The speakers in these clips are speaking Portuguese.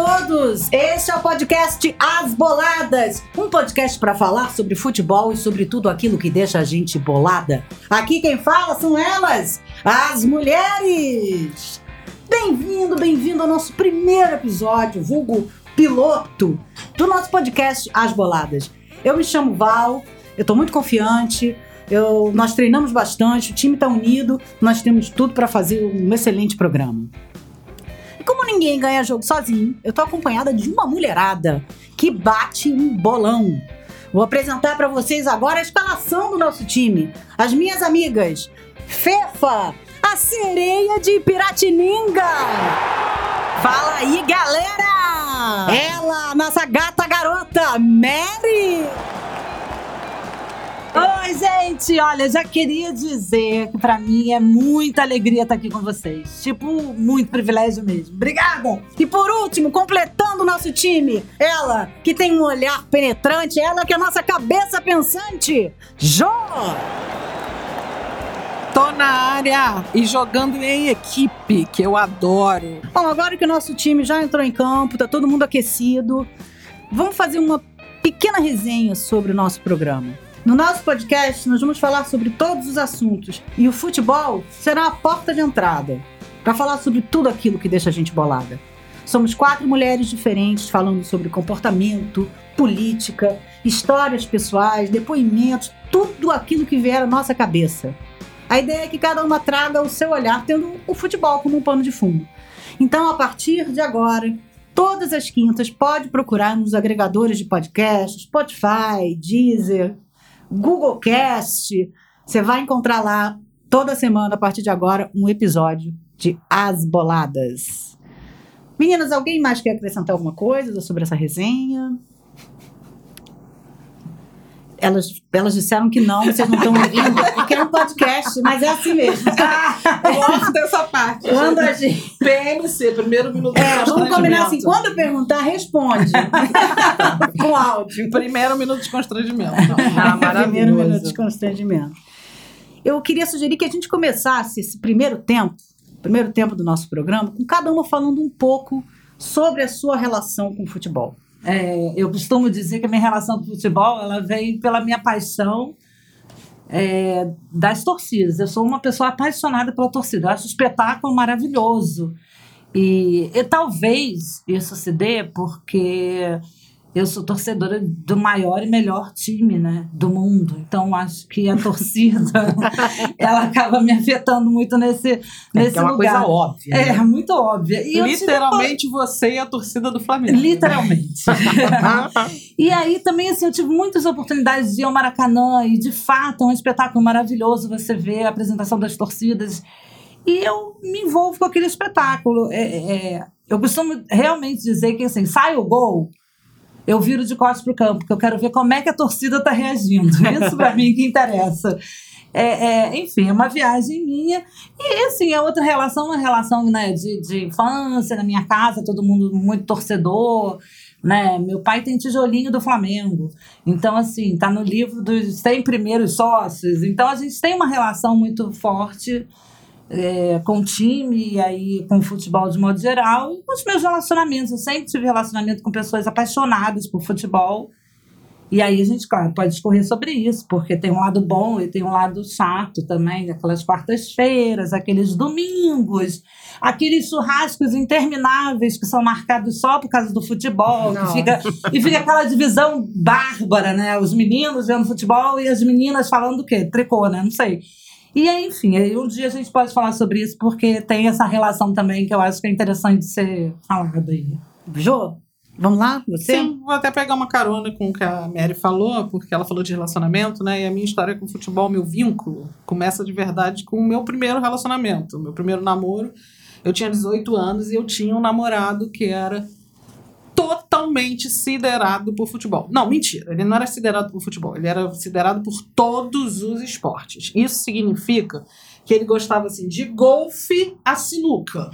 todos! Este é o podcast As Boladas, um podcast para falar sobre futebol e sobre tudo aquilo que deixa a gente bolada. Aqui quem fala são elas, as mulheres! Bem-vindo, bem-vindo ao nosso primeiro episódio, vulgo piloto, do nosso podcast As Boladas. Eu me chamo Val, eu tô muito confiante, eu, nós treinamos bastante, o time tá unido, nós temos tudo para fazer um excelente programa. Ninguém ganha jogo sozinho, eu tô acompanhada de uma mulherada que bate um bolão. Vou apresentar para vocês agora a escalação do nosso time. As minhas amigas, Fefa, a sereia de Piratininga. Fala aí, galera! Ela, nossa gata garota, Mary. Oi, gente! Olha, já queria dizer que pra mim é muita alegria estar aqui com vocês. Tipo, muito privilégio mesmo. Obrigada! E por último, completando o nosso time, ela que tem um olhar penetrante, ela que é a nossa cabeça pensante, Jô! Tô na área e jogando em equipe, que eu adoro. Bom, agora que o nosso time já entrou em campo, tá todo mundo aquecido, vamos fazer uma pequena resenha sobre o nosso programa. No nosso podcast, nós vamos falar sobre todos os assuntos e o futebol será a porta de entrada para falar sobre tudo aquilo que deixa a gente bolada. Somos quatro mulheres diferentes falando sobre comportamento, política, histórias pessoais, depoimentos, tudo aquilo que vier à nossa cabeça. A ideia é que cada uma traga o seu olhar, tendo o futebol como um pano de fundo. Então, a partir de agora, todas as quintas, pode procurar nos agregadores de podcast, Spotify, Deezer, Google Cast. Você vai encontrar lá toda semana, a partir de agora, um episódio de As Boladas. Meninas, alguém mais quer acrescentar alguma coisa sobre essa resenha? Elas, elas disseram que não, vocês não estão ouvindo, porque é um podcast, mas é assim mesmo. Gosto dessa parte. Quando a gente. PMC, primeiro minuto de É, vamos combinar assim: quando eu perguntar, responde. Com áudio. Primeiro minuto de constrangimento. Ah, primeiro minuto de constrangimento. Eu queria sugerir que a gente começasse esse primeiro tempo, primeiro tempo do nosso programa, com cada uma falando um pouco sobre a sua relação com o futebol. É, eu costumo dizer que a minha relação com o futebol ela vem pela minha paixão é, das torcidas. Eu sou uma pessoa apaixonada pela torcida. Eu acho o espetáculo maravilhoso. E, e talvez isso se dê porque eu sou torcedora do maior e melhor time né, do mundo. Então, acho que a torcida ela acaba me afetando muito nesse, nesse é uma lugar. coisa óbvia. É, né? muito óbvia. E eu tive Literalmente você e a torcida do Flamengo. Literalmente. e aí também, assim, eu tive muitas oportunidades de ir ao Maracanã e, de fato, é um espetáculo maravilhoso você ver a apresentação das torcidas. E eu me envolvo com aquele espetáculo. É, é, eu costumo realmente dizer que, assim, sai o gol, eu viro de costas pro campo, porque eu quero ver como é que a torcida está reagindo. Isso para mim que interessa. É, é, enfim, é uma viagem minha. E, assim, é outra relação, uma relação né, de, de infância, na minha casa, todo mundo muito torcedor. Né? Meu pai tem tijolinho do Flamengo. Então, assim, tá no livro dos 100 primeiros sócios. Então, a gente tem uma relação muito forte é, com o time e aí com o futebol de modo geral e com os meus relacionamentos. Eu sempre tive relacionamento com pessoas apaixonadas por futebol. E aí a gente, claro, pode discorrer sobre isso, porque tem um lado bom e tem um lado chato também, aquelas quartas-feiras, aqueles domingos, aqueles churrascos intermináveis que são marcados só por causa do futebol, que fica, e fica aquela divisão bárbara, né? Os meninos vendo futebol e as meninas falando do quê? Tricô, né? Não sei. E aí, enfim, aí um dia a gente pode falar sobre isso, porque tem essa relação também que eu acho que é interessante ser falada aí. Jô, vamos lá? Você? Sim, vou até pegar uma carona com o que a Mary falou, porque ela falou de relacionamento, né? E a minha história com o futebol, meu vínculo, começa de verdade com o meu primeiro relacionamento, meu primeiro namoro. Eu tinha 18 anos e eu tinha um namorado que era totalmente siderado por futebol. Não, mentira, ele não era siderado por futebol, ele era siderado por todos os esportes. Isso significa que ele gostava assim de golfe a sinuca.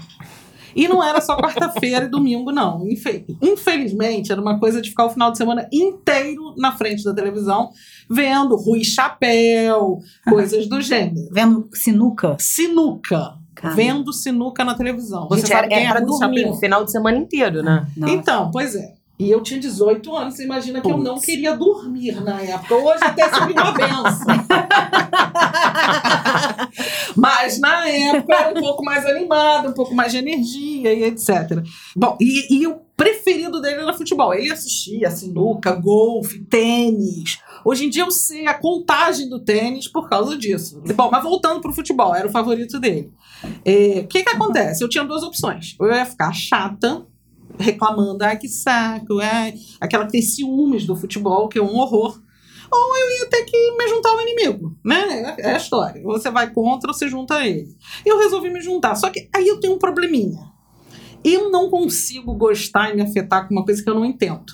E não era só quarta-feira e domingo, não. Infe- Infelizmente, era uma coisa de ficar o final de semana inteiro na frente da televisão, vendo Rui Chapéu, coisas do gênero. Vendo sinuca? Sinuca. Cara. vendo sinuca na televisão. Você Gente, sabe era, quem é pra Ruth dormir Chapéu? o final de semana inteiro, né? Nossa. Então, pois é. E eu tinha 18 anos, você imagina que eu não queria dormir na época. Hoje até seria uma benção. Mas na época eu era um pouco mais animada, um pouco mais de energia e etc. Bom, e, e o preferido dele era futebol. Ele assistia sinuca, golfe, tênis. Hoje em dia eu sei a contagem do tênis por causa disso. Bom, mas voltando pro futebol, era o favorito dele. É, O que que acontece? Eu tinha duas opções. Eu ia ficar chata, reclamando, ai que saco, ai, aquela que tem ciúmes do futebol, que é um horror. Ou eu ia ter que me juntar ao inimigo, né? É a história. Você vai contra ou você junta a ele. Eu resolvi me juntar. Só que aí eu tenho um probleminha. Eu não consigo gostar e me afetar com uma coisa que eu não entendo.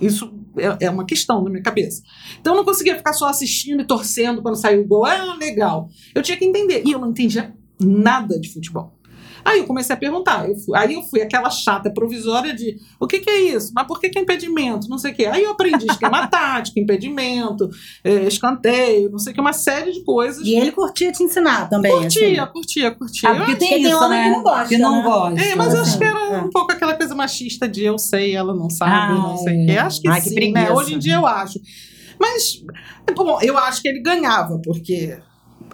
Isso é, é uma questão na minha cabeça. Então eu não conseguia ficar só assistindo e torcendo quando saiu o gol. Ah, legal. Eu tinha que entender. E eu não entendia nada de futebol. Aí eu comecei a perguntar. Eu fui- aí eu fui aquela chata provisória de o que, que é isso? Mas por que, que é impedimento? Não sei o quê. Aí eu aprendi esquema tático, impedimento, eh, escanteio, não sei o que, uma série de coisas. E ele curtia te ensinar também. Curtia, assim. curtia, curtia. Ah, porque Eu- tem isso, homem né? que não gosta, Que não né? gosta. é, mas eu acho assim, que era é. um pouco aquela coisa machista de eu sei, ela não sabe, Ah, não sei o quê. Acho que Ai, que sim, né? preguiça. Hoje em dia eu acho. Mas, bom, eu acho que ele ganhava, porque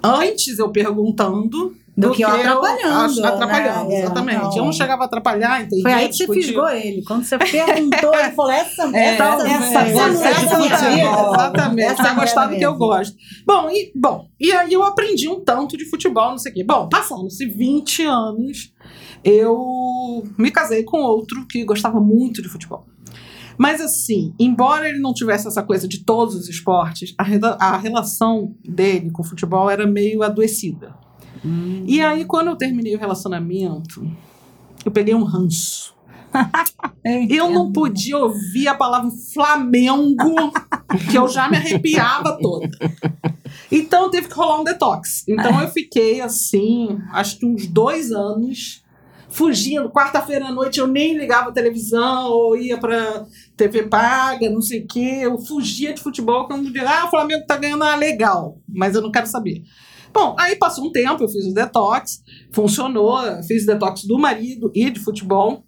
antes eu perguntando Do que eu atrapalhando, atrapalhando, né? É, exatamente. não. Eu não chegava a atrapalhar, entendia. Foi aí que você discutia. fisgou ele. Quando você perguntou, ele falou: essa, É, essa, essa essa, você essa, essa, futebol. Exatamente. Essa Você gostar do que eu gosto. Bom, e, bom, e aí eu aprendi um tanto de futebol, não sei o quê. Bom, passando-se 20 anos, eu me casei com outro que gostava muito de futebol. Mas assim, embora ele não tivesse essa coisa de todos os esportes, a, a relação dele com o futebol era meio adoecida. E aí, quando eu terminei o relacionamento, eu peguei um ranço. Eu não podia ouvir a palavra Flamengo, que eu já me arrepiava toda. Então teve que rolar um detox. Então eu fiquei assim, acho que uns dois anos, fugindo. Quarta-feira à noite eu nem ligava a televisão, ou ia pra TV paga, não sei o quê. Eu fugia de futebol quando dizia, ah, o Flamengo tá ganhando, ah, legal, mas eu não quero saber. Bom, aí passou um tempo, eu fiz o detox, funcionou, fiz o detox do marido e de futebol.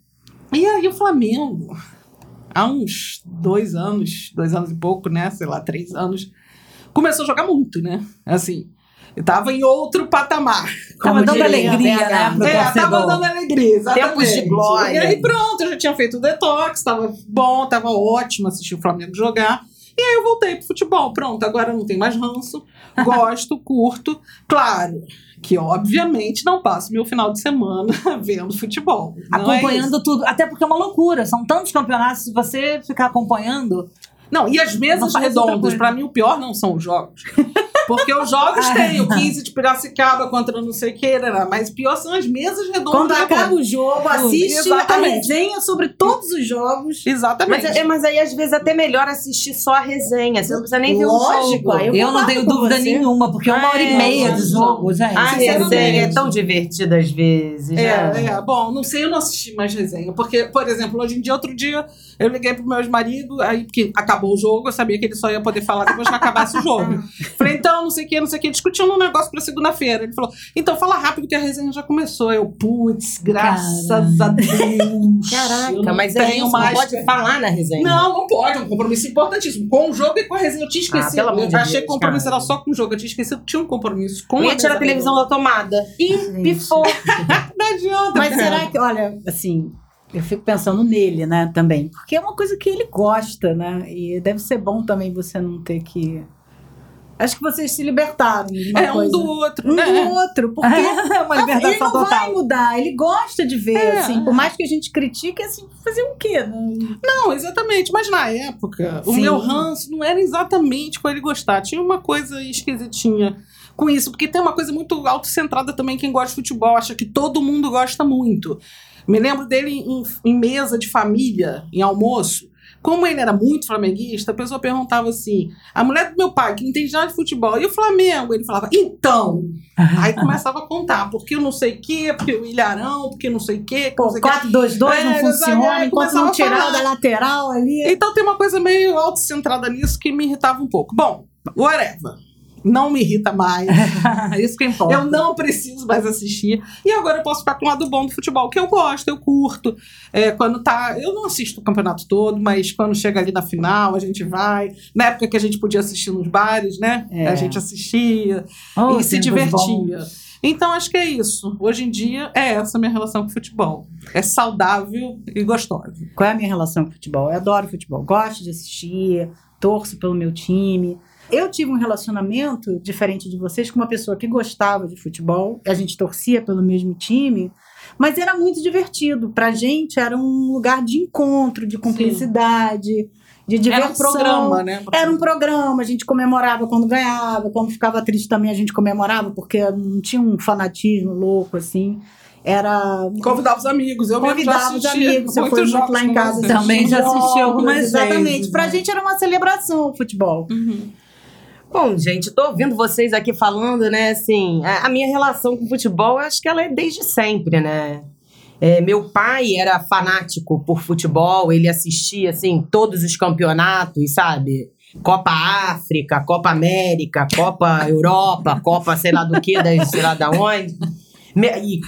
E aí o Flamengo, há uns dois anos, dois anos e pouco, né? Sei lá, três anos, começou a jogar muito, né? Assim, eu tava em outro patamar. Tava dando diria alegria, né? Pro É, tava dando alegria, exatamente. Tempos de glória. E aí pronto, eu já tinha feito o detox, tava bom, tava ótimo assistir o Flamengo jogar. E aí eu voltei pro futebol. Pronto, agora não tem mais ranço. Gosto, curto. Claro que, obviamente, não passo meu final de semana vendo futebol. Não é Acompanhando tudo. Até porque é uma loucura. São tantos campeonatos. Se você ficar acompanhando. Não, e as mesas redondas, pra mim o pior não são os jogos. Porque os jogos têm o 15 de Piracicaba contra não sei o que, né, mas pior são as mesas redondas. Quando da acaba o jogo, assiste a Exatamente. resenha sobre todos os jogos. Exatamente. Mas, é, mas aí, às vezes, até melhor assistir só a resenha. Você não precisa nem ver o Lógico, jogo. aí Eu Eu, não tenho dúvida você. nenhuma, porque é uma hora e É, meia de mas jogo, gente. A resenha é tão divertida às vezes. É, né? é, bom, não sei, eu não assisti mais resenha. Porque, por exemplo, hoje em dia, outro dia, eu liguei pro meu ex-marido, aí, porque acabou o jogo, eu sabia que ele só ia poder falar depois que acabasse o jogo. Falei, então, não sei o que, não sei o que, discutindo um negócio pra segunda-feira. Ele falou, então fala rápido que a resenha já começou. Eu, putz, graças a Deus. eu Caraca, mas é isso, mais não pode falar na resenha. Não, não pode, é um compromisso importantíssimo. Com o jogo e com a resenha, eu tinha esquecido. Ah, pelo amor de eu achei que o compromisso cara. era só com o jogo, eu tinha esquecido que tinha um compromisso com Eu ia tirar a televisão da tomada. Gente. pifou. Não adianta. Mas cara. será que, olha, assim, eu fico pensando nele, né, também. Porque é uma coisa que ele gosta, né? E deve ser bom também você não ter que. Acho que vocês se libertaram É um coisa. do outro, Um né? do outro, porque É uma ele libertação não vai total. mudar, ele gosta de ver, É, assim, por mais que a gente critique, assim, fazer o quê? né? Não, exatamente. Mas na época, o Sim. meu ranço não era exatamente com ele gostar. Tinha uma coisa esquisitinha com isso. Porque tem uma coisa muito autocentrada também. Quem gosta de futebol acha que todo mundo gosta muito. Me lembro dele em, em mesa de família, em almoço. Como ele era muito flamenguista, a pessoa perguntava assim: a mulher do meu pai, que não entende nada de futebol, e o Flamengo? Ele falava, então. Aí começava a contar, porque eu não sei o quê, porque o Ilharão, porque não sei o quê, Pô, sei o quê. 4-2-2 não É, funciona, aí enquanto não tirar da lateral ali. Então tem uma coisa meio autocentrada nisso que me irritava um pouco. Bom, whatever. Não me irrita mais. Isso que importa. Eu não preciso mais assistir. E agora eu posso ficar com o lado bom do futebol, que eu gosto, eu curto. É, quando tá. Eu não assisto o campeonato todo, mas quando chega ali na final, a gente vai. Na época que a gente podia assistir nos bares, né? É. A gente assistia Oh, e se divertia. bons. Então acho que é isso. Hoje em dia é essa a minha relação com o futebol. É saudável e gostosa. Qual é a minha relação com o futebol? Eu adoro futebol, gosto de assistir, torço pelo meu time. Eu tive um relacionamento diferente de vocês com uma pessoa que gostava de futebol, a gente torcia pelo mesmo time, mas era muito divertido. Pra gente era um lugar de encontro, de cumplicidade, de diversão. Era um programa, né? Era um programa, a gente comemorava quando ganhava, quando ficava triste também a gente comemorava, porque não tinha um fanatismo louco assim. Era Convidava os amigos. Eu mesmo já convidava os amigos, eu fui muito lá em casa. Também já assisti algumas Exatamente. vezes, Pra né? gente era uma celebração o futebol. Uhum. Bom, gente, tô ouvindo vocês aqui falando, né, assim, a, a minha relação com o futebol, acho que ela é desde sempre, né? É, meu pai era fanático por futebol, ele assistia, assim, todos os campeonatos, sabe? Copa África, Copa América, Copa Europa, Copa sei lá do que, sei lá da onde. Me- E,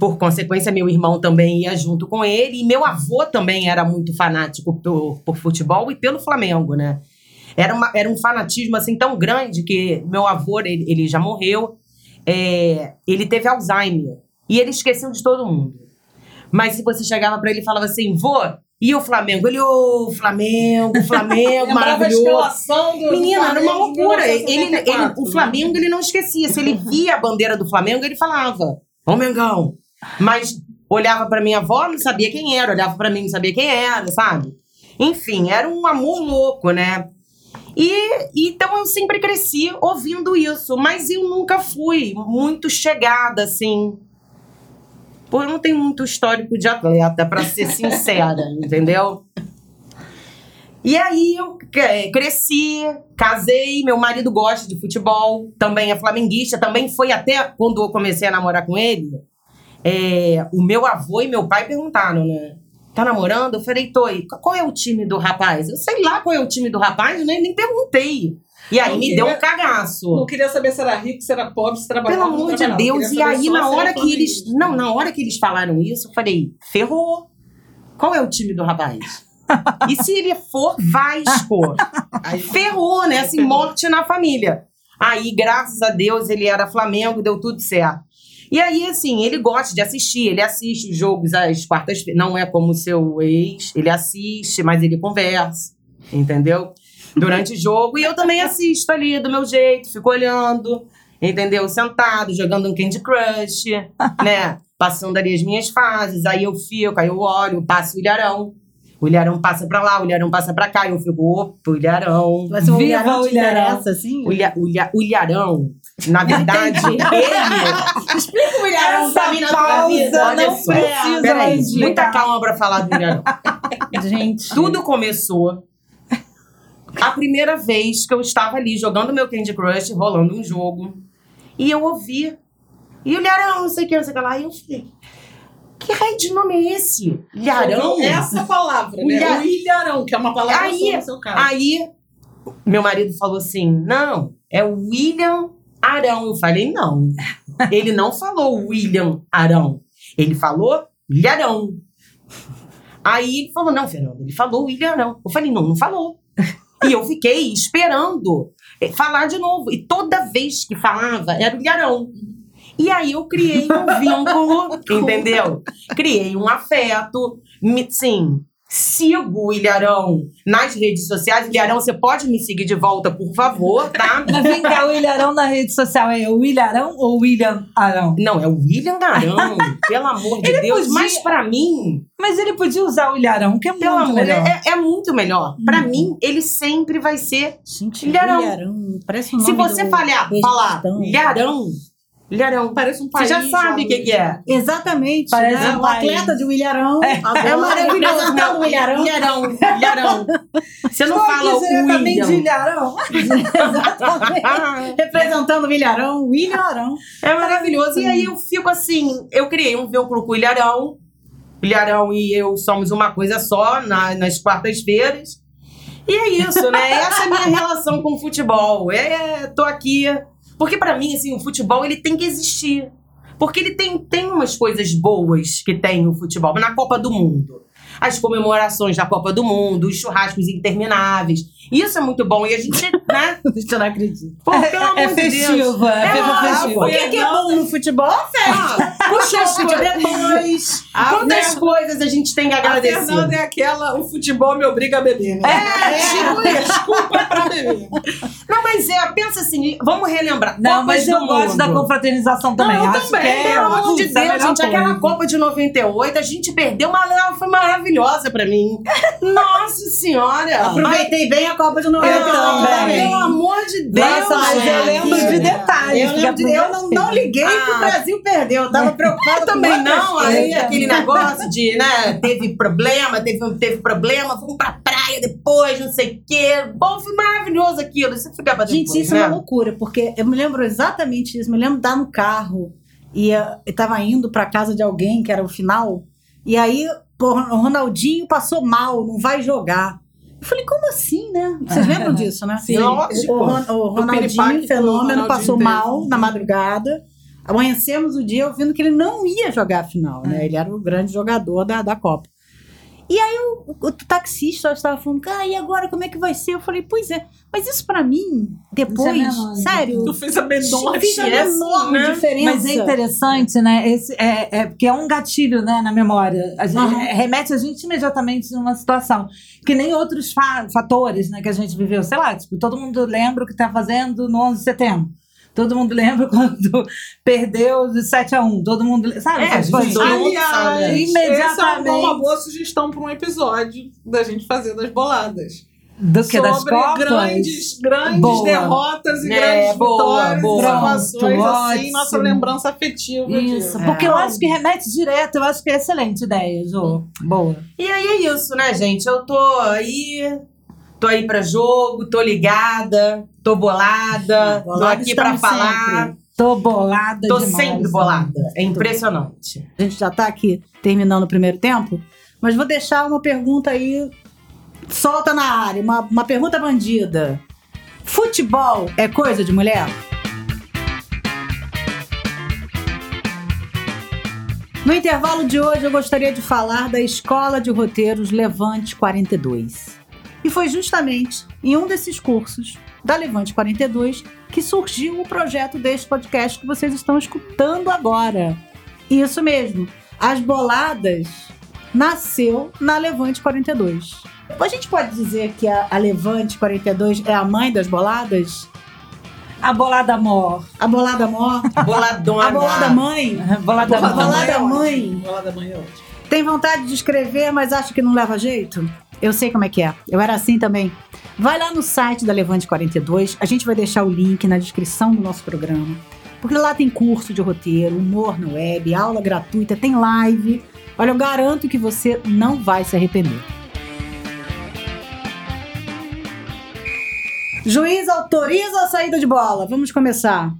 por consequência, meu irmão também ia junto com ele. E meu avô também era muito fanático por, por futebol e pelo Flamengo, né? Era, uma- era um fanatismo assim tão grande que meu avô, ele, ele já morreu, é, ele teve Alzheimer. E ele esqueceu de todo mundo. Mas se você chegava pra ele e falava assim, vô, e o Flamengo? Ele, ô, Flamengo, Flamengo, Lembrava a maravilhoso. do Menina, era uma Flamengo loucura. Ele, ele- 1974, o Flamengo ele não esquecia. Se ele via a bandeira do Flamengo, ele falava: Ô Mengão. Mas olhava pra minha avó, não sabia quem era. Olhava pra mim, não sabia quem era, sabe? Enfim, era um amor louco, né? E então eu sempre cresci ouvindo isso, mas eu nunca fui muito chegada assim. Pô, eu não tenho muito histórico de atleta, pra ser sincera, entendeu? E aí eu cresci, casei, meu marido gosta de futebol, também é flamenguista, também foi até quando eu comecei a namorar com ele. é, o meu avô e meu pai perguntaram, né? Tá namorando? Eu falei. E qual é o time do rapaz? Eu sei lá qual é o time do rapaz, eu nem, nem perguntei. E aí Não me queria- deu um cagaço. Não queria saber se era rico, se era pobre, se trabalhava. Pelo amor de. Deus, e aí na hora que eles. flamenguista. Não, na hora que eles falaram isso, eu falei, ferrou. Qual é o time do rapaz? e se ele for Vasco? Aí, Ferrou, né? Assim, morte na família. Aí, graças a Deus, ele era Flamengo, deu tudo certo. E aí, assim, ele gosta de assistir, ele assiste os jogos às quartas-feiras. Não é como o seu ex, ele assiste, mas ele conversa, entendeu? Durante o jogo. E eu também assisto ali do meu jeito, fico olhando, entendeu? Sentado, jogando um Candy Crush, né? Passando ali as minhas fases. Aí eu fico, aí eu olho, passo o ilharão. O ilharão passa pra lá, o ilharão passa pra cá. E eu fico, opa, o ilharão. Mas o Viva Ilharão o Ilharão. interessa, assim? O, ilha, o, ilha, o ilharão, na verdade, ele. Explica o Ilharão Essa pra mim na pausa vida. Olha não só. precisa Peraí, muita calma pra falar do ilharão. Gente. Tudo começou a primeira vez que eu estava ali jogando meu Candy Crush, rolando um jogo, e eu ouvi. E o Ilharão, não sei o que, não sei o que lá. E eu falei, que raio de nome é esse? Ilharão? Então, Essa palavra, né? O ilharão, que é uma palavra Aí- no seu caso. Aí, meu marido falou assim: não, é o William Arão. Eu falei, não. Ele não falou William Arão. Ele falou Ilharão. Aí ele falou: não, Fernando, ele falou William Arão. Eu falei, não, não falou. E eu fiquei esperando falar de novo. E toda vez que falava, era o Ilharão. E aí eu criei um vínculo, entendeu? Criei um afeto. Me, sim, sigo o Ilharão nas redes sociais. Ilharão, você pode me seguir de volta, por favor, tá? Mas vem cá, o Ilharão na rede social é o Ilharão ou o William Arão? Não, é o William Arão, pelo amor de Ele Deus. podia- Mas pra mim, Mas ele podia usar o Ilharão, que é muito amor, melhor. é, é muito melhor. Pra mim, ele sempre vai ser. Gente, Ilharão. Ilharão. Parece nome Se você do falhar, falar Ilharão, Ilharão, Parece um você país. já sabe o que, que é. Exatamente. Parece né? um país. atleta de Ilharão. É maravilhoso. Representando o Ilharão. Ilharão, Ilharão. Você não Estou fala o diretamente de William. Ilharão. Exatamente. Representando o Ilharão. O Ilharão. É maravilhoso. E aí eu fico assim, eu criei um vínculo com o Ilharão. O Ilharão e eu somos uma coisa só na- nas quartas-feiras. E é isso, né? Essa é a minha relação com o futebol. É, tô aqui. Porque pra mim, assim, o futebol ele tem que existir. Porque ele tem, tem umas coisas boas que tem o futebol. Na Copa do Mundo. As comemorações da Copa do Mundo, os churrascos intermináveis. Isso é muito bom. E a gente, né? Eu não acredito. Pô, pelo É, amor é de Deus. festivo, é, É festiva. O que, que é bom no futebol? Ah, Puxa, depois. A Quantas coisas a gente tem que A agradecer? Fernanda é aquela, o futebol me obriga a beber, né? É, tipo isso, desculpa pra beber. Não, mas é, pensa assim, vamos relembrar. Não, Copas mas eu gosto da confraternização também. Não, eu Acho também, que é, Pelo amor de a Deus, gente, aquela. Copa de 98, a gente perdeu, mas ela foi maravilhosa pra mim. Nossa senhora! Aproveitei bem a Copa de 90. Eu também. Pelo amor de Deus, Nossa, mas eu lembro de detalhes. Eu, lembro de- eu não, não liguei pro Ah. Brasil perder. Eu tava preocupada Eu também não, aí aquele negócio de, né, teve problema, teve, teve problema, fomos pra praia depois, não sei o quê. Bom, foi maravilhoso aquilo, isso ficava depois, Gente, isso né? é uma loucura, porque eu me lembro exatamente disso. Me lembro de estar no carro e eu tava indo pra casa de alguém, que era o final, e aí o Ronaldinho passou mal, não vai jogar. Eu falei, como assim, né? Vocês lembram disso, né? Sim. Lógico. O, Ron- o Ronaldinho, fenômeno, passou teve. mal na madrugada. Amanhecemos o dia ouvindo que ele não ia jogar a final, né? Ele era o grande jogador da, da Copa. E aí o, o taxista estava falando, ah, e agora como é que vai ser? Eu falei, pois é, mas isso pra mim, depois, menor, né? sério, Tu fez a menor fez a é enorme né? diferença. Mas é interessante, né? Esse é, é porque é um gatilho, né, na memória. A gente, Aham. Remete a gente imediatamente numa situação que nem outros fa- fatores, né, que a gente viveu. Sei lá, tipo, todo mundo lembra o que tá fazendo no 11 de setembro. Todo mundo lembra quando perdeu de 7 a 1. Todo mundo, sabe? É, gente, coisas. todo mundo sabe. Aliás, Imediatamente. essa é uma boa sugestão para um episódio da gente fazer das boladas. Do que das Sobre Copas? grandes, grandes Boa. derrotas e É, grandes boa, vitórias boa. Pronto, assim, nossa lembrança afetiva Isso, disso. porque É. eu acho que remete direto, eu acho que é excelente ideia, Jô. Boa. E aí é isso, né, gente? Eu tô aí, tô aí pra jogo, tô ligada, tô bolada, tô Bolada aqui pra estamos falar. sempre. Tô bolada Tô demais. sempre bolada. É impressionante. A gente já tá aqui terminando o primeiro tempo, mas vou deixar uma pergunta aí, solta na área, uma, uma pergunta bandida. Futebol é coisa de mulher? No intervalo de hoje, eu gostaria de falar da Escola de Roteiros Levante 42. E foi justamente em um desses cursos da Levante 42 que surgiu o projeto deste podcast que vocês estão escutando agora. Isso mesmo, as boladas nasceu na Levante 42. A gente pode dizer que a, a Levante 42 é a mãe das boladas? A bolada mor. A bolada mor? Boladona. A bolada mãe? Bolada A mor. bolada é ótima. mãe? Bolada mãe é ótima. Tem vontade de escrever, mas acha que não leva jeito? Eu sei como é que é. Eu era assim também. Vai lá no site da Levante 42, a gente vai deixar o link na descrição do nosso programa. Porque lá tem curso de roteiro, humor na web, aula gratuita, tem live. Olha, eu garanto que você não vai se arrepender. Juiz autoriza a saída de bola. Vamos começar.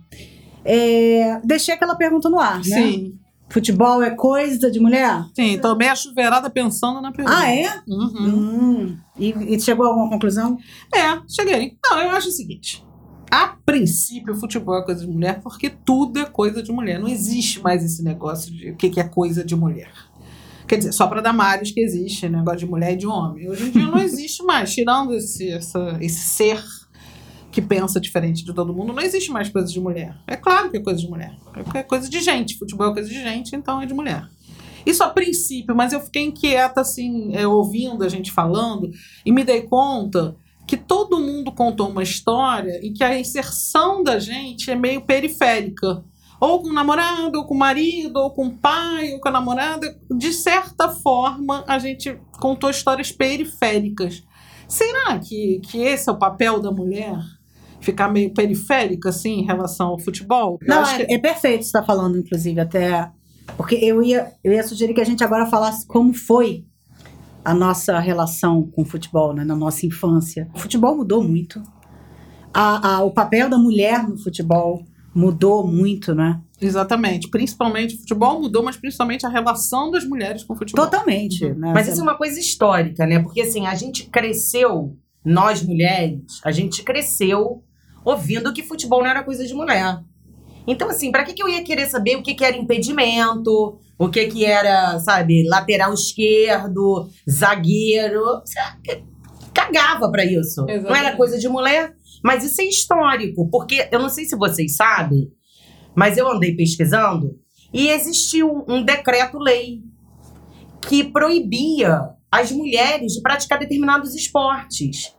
É, deixei aquela pergunta no ar, né? Sim, Futebol é coisa de mulher? sim. Tomei a chuveirada pensando na pergunta. Ah, é? Uhum. Hum. E, e chegou a alguma conclusão? É, cheguei. Não, eu acho o seguinte. A princípio, o futebol é coisa de mulher porque tudo é coisa de mulher. Não existe mais esse negócio de o que que é coisa de mulher. Quer dizer, só para Damares que existe negócio de mulher e de homem. Hoje em dia não existe mais. Tirando esse, essa, esse ser que pensa diferente de todo mundo, não existe mais coisa de mulher. É claro que é coisa de mulher. É coisa de gente. Futebol é coisa de gente, então é de mulher. Isso a princípio, mas eu fiquei inquieta, assim, é, ouvindo a gente falando, e me dei conta que todo mundo contou uma história e que a inserção da gente é meio periférica. Ou com o namorado, ou com o marido, ou com o pai, ou com a namorada. De certa forma, a gente contou histórias periféricas. Será que, que esse é o papel da mulher? Ficar meio periférica, assim, em relação ao futebol? Eu Não, acho é, que- é perfeito você estar falando, inclusive, até. Porque eu ia, eu ia sugerir que a gente agora falasse como foi a nossa relação com o futebol, né, na nossa infância. O futebol mudou muito. A, a- o papel da mulher no futebol mudou muito, né? Exatamente. Principalmente, o futebol mudou, mas principalmente a relação das mulheres com o futebol. Totalmente. Uhum. né? Mas isso é uma coisa histórica, né? Porque assim, a gente cresceu nós mulheres, a gente cresceu ouvindo que futebol não era coisa de mulher. Então, assim, pra que, que eu ia querer saber o que, que era impedimento, o que, que era, sabe, lateral esquerdo, zagueiro? Cagava pra isso. Não era Exatamente. coisa de mulher. Mas isso é histórico, porque eu não sei se vocês sabem, mas eu andei pesquisando e existiu um decreto-lei que proibia as mulheres de praticar determinados esportes.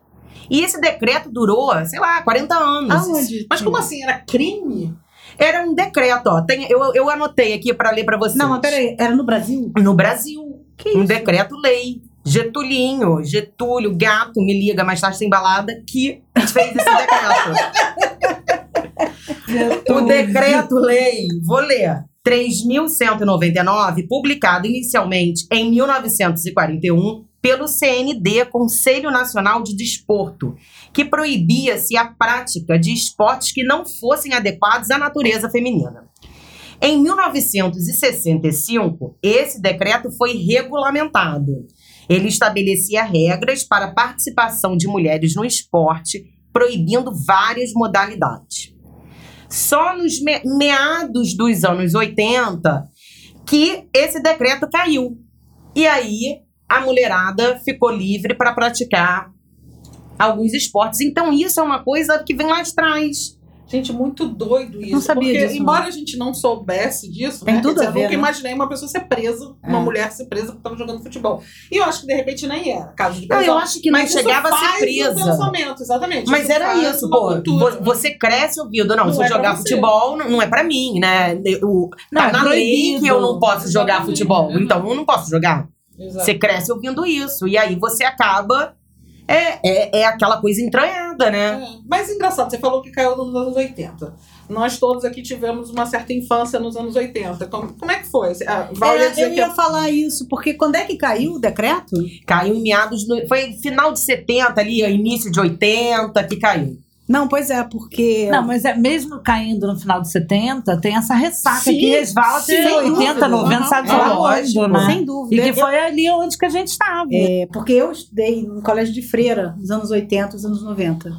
E esse decreto durou, sei lá, 40 anos. Aonde? Mas como assim? Era crime? Era um decreto, ó. Tem, eu, eu anotei aqui pra ler pra vocês. Não, mas peraí, era no Brasil? No Brasil. Que um isso? decreto-lei. Getulinho, Getúlio, gato, me liga mais tarde sem balada, que fez esse decreto. o decreto-lei, vou ler. 3.199, publicado inicialmente em 1941 pelo CND, Conselho Nacional de Desporto, que proibia-se a prática de esportes que não fossem adequados à natureza feminina. Em 1965, esse decreto foi regulamentado. Ele estabelecia regras para a participação de mulheres no esporte, proibindo várias modalidades. Só nos me- meados dos anos 80 que esse decreto caiu. E aí a mulherada ficou livre para praticar alguns esportes. Então isso é uma coisa que vem lá de trás. Gente, muito doido isso. Não sabia porque, disso, embora a gente não soubesse disso, Tem né? tudo dizer, a ver, eu nunca né? imaginei uma pessoa ser presa, uma É. mulher ser presa porque estava jogando futebol. E eu acho que de repente nem era caso de Não, prisão. eu acho que não Mas chegava a ser presa. pensamento, exatamente. Mas Isso era isso, uma pô. cultura, Vo- né? Você cresce ouvindo, não, Não se eu é jogar você. futebol, não, não é pra mim, né? O, Não, tá é na lei que eu não posso jogar futebol. Então eu não posso jogar. Exato. Você cresce ouvindo isso. E aí você acaba. É, é, é aquela coisa entranhada, né? É. Mas engraçado, você falou que caiu nos anos 80. Nós todos aqui tivemos uma certa infância nos anos 80. Como, como é que foi? A Val ia É, dizer eu que ia falar isso, porque quando é que caiu o decreto? Caiu em meados. do- foi final de 70 ali, início de 80 que caiu. Não, pois é, porque. Não, mas é mesmo caindo no final de 70, tem essa ressaca Sim, que resvala até sem 80, dúvida. 90, sabe Aham. lá É lógico, né? sem dúvida. E que Eu- foi ali onde que a gente estava. É, porque eu estudei no colégio de freira nos anos 80, nos anos 90.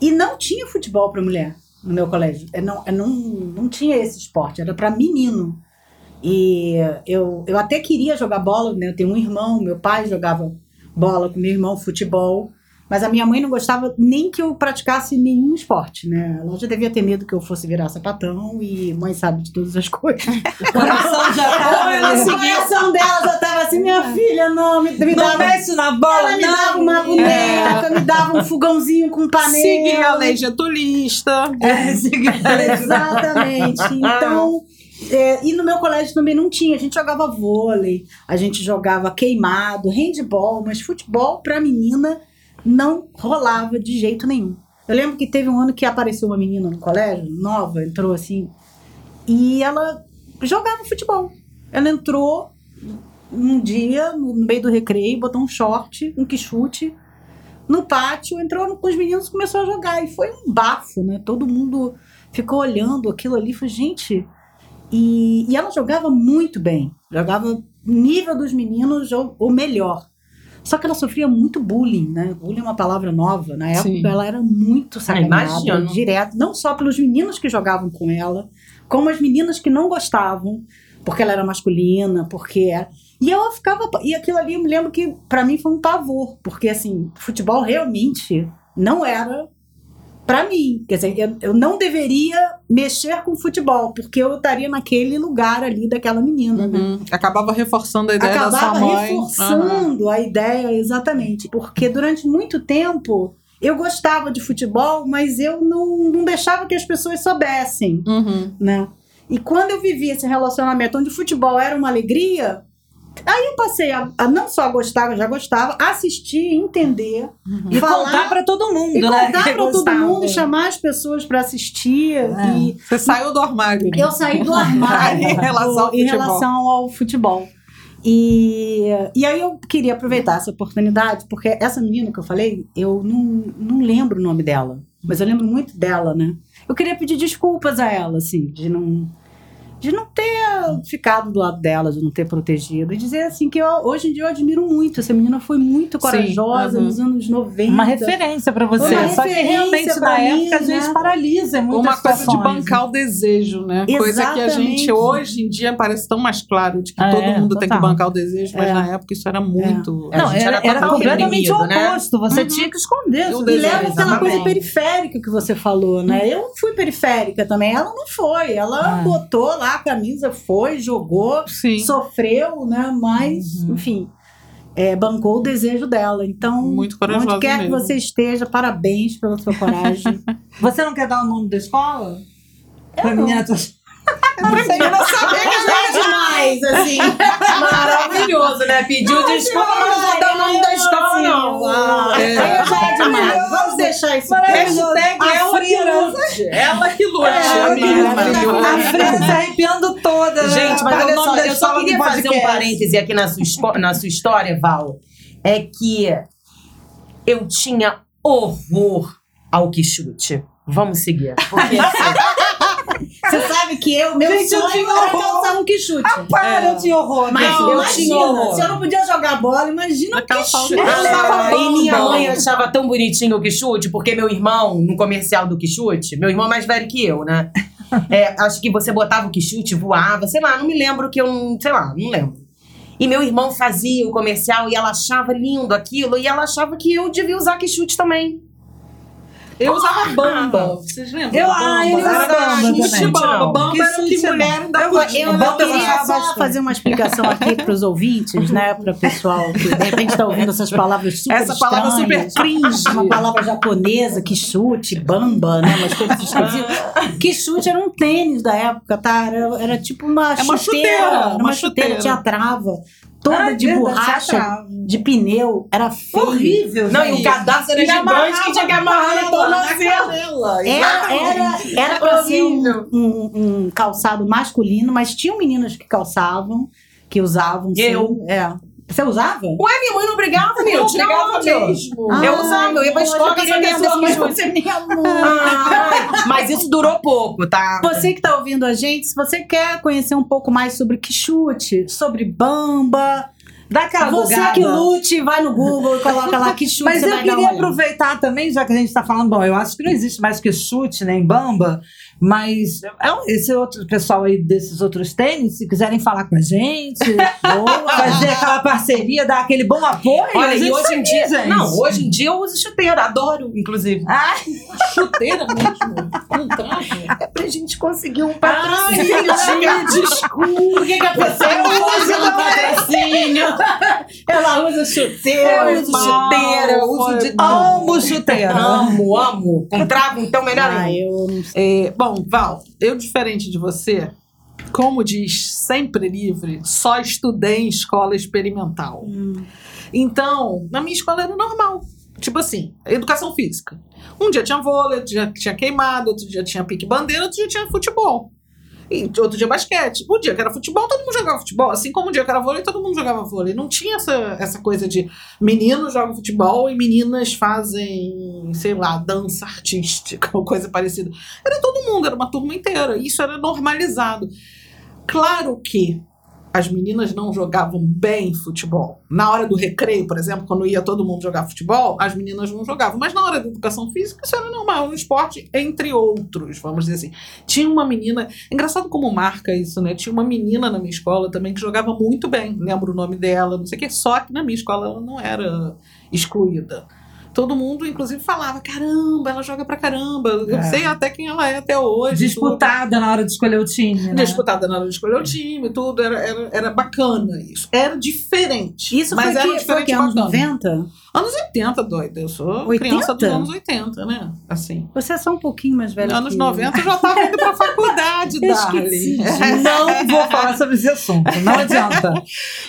E não tinha futebol para mulher no meu colégio. É, não, é, não, não tinha esse esporte, era para menino. E eu, eu até queria jogar bola, né? Eu tenho um irmão, meu pai jogava bola com meu irmão, futebol. Mas a minha mãe não gostava nem que eu praticasse nenhum esporte, né? Ela já devia ter medo que eu fosse virar sapatão e mãe sabe de todas as coisas. O coração já A tava. coração dela já tava assim, minha filha, não, me, me Não dava mexe na bola, ela me não. dava uma boneca, me dava um fogãozinho com panela. seguir a lei getulista. É, seguir. Exatamente. Então, é, e no meu colégio também não tinha. A gente jogava vôlei, a gente jogava queimado, handball, mas futebol pra menina não rolava de jeito nenhum. Eu lembro que teve um ano que apareceu uma menina no colégio, nova, entrou assim, e ela jogava futebol. Ela entrou um dia, no meio do recreio, botou um short, um quichute, no pátio, entrou com os meninos começou a jogar. E foi um bafo, né? Todo mundo ficou olhando aquilo ali falou, gente. E, e ela jogava muito bem. Jogava nível dos meninos ou melhor. Só que ela sofria muito bullying, né? Bullying é uma palavra nova. Na época Sim. ela era muito sacaneada, imagino. direto. Não só pelos meninos que jogavam com ela, como as meninas que não gostavam, porque ela era masculina, porque era. E eu ficava. E aquilo ali eu me lembro que pra mim foi um pavor, porque assim, futebol realmente não era pra mim. Quer dizer, eu, eu não deveria mexer com futebol, porque eu estaria naquele lugar ali daquela menina, né? Uhum. Acabava reforçando a ideia da Acabava sua mãe. Reforçando a ideia, exatamente. Porque durante muito tempo eu gostava de futebol, mas eu não, não deixava que as pessoas soubessem, Uhum. né? E quando eu vivi esse relacionamento onde o futebol era uma alegria, aí eu passei a, a não só gostar, eu já gostava, assistir, entender, E falar- contar pra todo mundo, e né? contar pra todo mundo, e chamar as pessoas pra assistir. É. E Você saiu do armário. né? eu saí do armário Em relação ao em futebol. relação ao futebol. E, e aí eu queria aproveitar essa oportunidade, porque essa menina que eu falei, eu não, não lembro o nome dela, mas eu lembro muito dela, né? Eu queria pedir desculpas a ela, assim, de não. De não ter ficado do lado dela, de não ter protegido. E dizer assim que eu, hoje em dia eu admiro muito. Essa menina foi muito corajosa aham. nos anos 90. Uma referência pra você. Uma Só que referência realmente na mim, época a gente né? paralisa em muitas Uma coisa de situações. bancar o desejo, né? Coisa que a Exatamente. gente hoje em dia parece tão mais claro de que É, todo mundo tem que total. bancar o desejo, mas É. na época isso era muito. É. Não, A gente era, era era total completamente o né? oposto. Você Uhum. tinha que esconder. E leva aquela Exatamente. coisa periférica que você falou, né? Eu fui periférica também. Ela não foi. Ela Ah. botou lá a camisa, foi, jogou, Sim. sofreu, né? Mas, Uhum. enfim, é, bancou o desejo dela. Então, Muito corajosa onde quer que mesmo. você esteja, parabéns pela sua coragem. Você não quer dar o nome da escola? Pra não. menina Menina saber que já é demais, assim. Maravilhoso, né? Pediu desculpa, mas não vou dar o nome da escola, não. Ah, Aí já é demais. Vamos deixar isso. Hashtag que Frida. Lute. Ela que lute, É, amiga. que Maravilhosa. A Frida se arrepiando toda. né? Gente, mas nome só, eu só queria fazer um parêntese aqui na sua, na sua história, Val. É que eu tinha horror ao Quixute. Vamos seguir. Porque assim, Você sabe que eu, meu Gente, eu sonho tinha era horror. calçar um quichute. Para, É. eu tinha horror. Mas Não, eu imagina, tinha horror. Se eu não podia jogar bola, imagina um quichute. falta de- Ah, e minha bom. mãe achava tão bonitinho o Quixute, porque meu irmão, no comercial do Quixute, meu irmão é mais velho que eu, né? É, acho que você botava o Quixute, voava, sei lá, não me lembro que eu não. Sei lá, não lembro. E meu irmão fazia o comercial e ela achava lindo aquilo, e ela achava que eu devia usar Quixute também. Eu usava bamba. Vocês lembram? Eu- ah, Era usava bamba. Bamba. Bamba Que era o que mulher Eu, podia. eu, eu queria só fazer uma explicação aqui para os ouvintes, né? Para o pessoal que de repente está ouvindo essas palavras super Essa palavra super cringe. Uma palavra japonesa, quichute, bamba, né? Umas coisas esquisitas. Quichute era um tênis da época, tá? Era, era tipo uma É uma chuteira. chuteira, uma uma chuteira, chuteira. tinha trava. Toda Ah, de borracha, de pneu. Era feio. Horrível. Não, e o gente. cadastro era E gigante que tinha que amarrar no tornozelo. Era, era, era pra ser um, um- um calçado masculino, mas tinham meninas que calçavam, que usavam. sim. Eu. É. Você usava? Ué, minha mãe não brigava, meu. Eu meu. mesmo. Eu usava, eu ia pra escola com essa essa mãe você minha mãe. Ah, mas isso durou pouco, tá? Você que tá ouvindo a gente, se você quer conhecer um pouco mais sobre quichute, sobre bamba, Dá aquela você bugada. que lute, vai no Google e coloca lá quichute. Mas você eu queria aproveitar também, já que a gente tá falando, bom, eu acho que não existe mais que chute nem bamba, mas é um- esse outro pessoal aí desses outros tênis, se quiserem falar com a gente, ou fazer aquela parceria, dar aquele bom apoio, Olha, e hoje em dia. gente. Não, hoje em dia eu uso chuteira, adoro, inclusive. Ai, Chuteira mesmo. Um traje. É pra gente conseguir um Ai, patrocínio. gente, desculpa. Por que, que a pessoa usa no patrocínio? Ela usa chuteira. Eu uso chuteira, eu uso de amo chuteira. Amo, amo. Com travo, então melhor Ah, eu não sei. É, bom, Val, eu diferente de você, como diz sempre livre, só estudei em escola experimental. Então, na minha escola era normal. Tipo assim, educação física. Um dia tinha vôlei, outro dia tinha queimado, outro dia tinha pique-bandeira, outro dia tinha futebol. E outro dia basquete. O dia que era futebol, todo mundo jogava futebol. Assim como o dia que era vôlei, todo mundo jogava vôlei. Não tinha essa, essa coisa de meninos jogam futebol e meninas fazem, sei lá, dança artística ou coisa parecida. Era todo mundo, era uma turma inteira. Isso era normalizado. Claro que as meninas não jogavam bem futebol. Na hora do recreio, por exemplo, quando ia todo mundo jogar futebol, as meninas não jogavam. Mas na hora da educação física, isso era normal, um esporte entre outros, vamos dizer assim. Tinha uma menina, engraçado como marca isso, né? Tinha uma menina na minha escola também que jogava muito bem, lembro o nome dela, não sei o que, só que na minha escola ela não era excluída. Todo mundo, inclusive, falava: caramba, ela joga pra caramba. Eu É. sei até quem ela é até hoje. tudo. Disputada na hora de escolher o time. Né? Disputada na hora de escolher o time, tudo. Era, era, era bacana isso. Era diferente. Isso mas foi, era que, foi diferente que anos bacana. 90? Anos 80, doida. Eu sou 80? criança dos anos 80, né? Assim. Você é só um pouquinho mais velho Anos que 90 eu já tava indo pra faculdade, Eu esqueci Darling. Não vou falar sobre esse assunto, não adianta.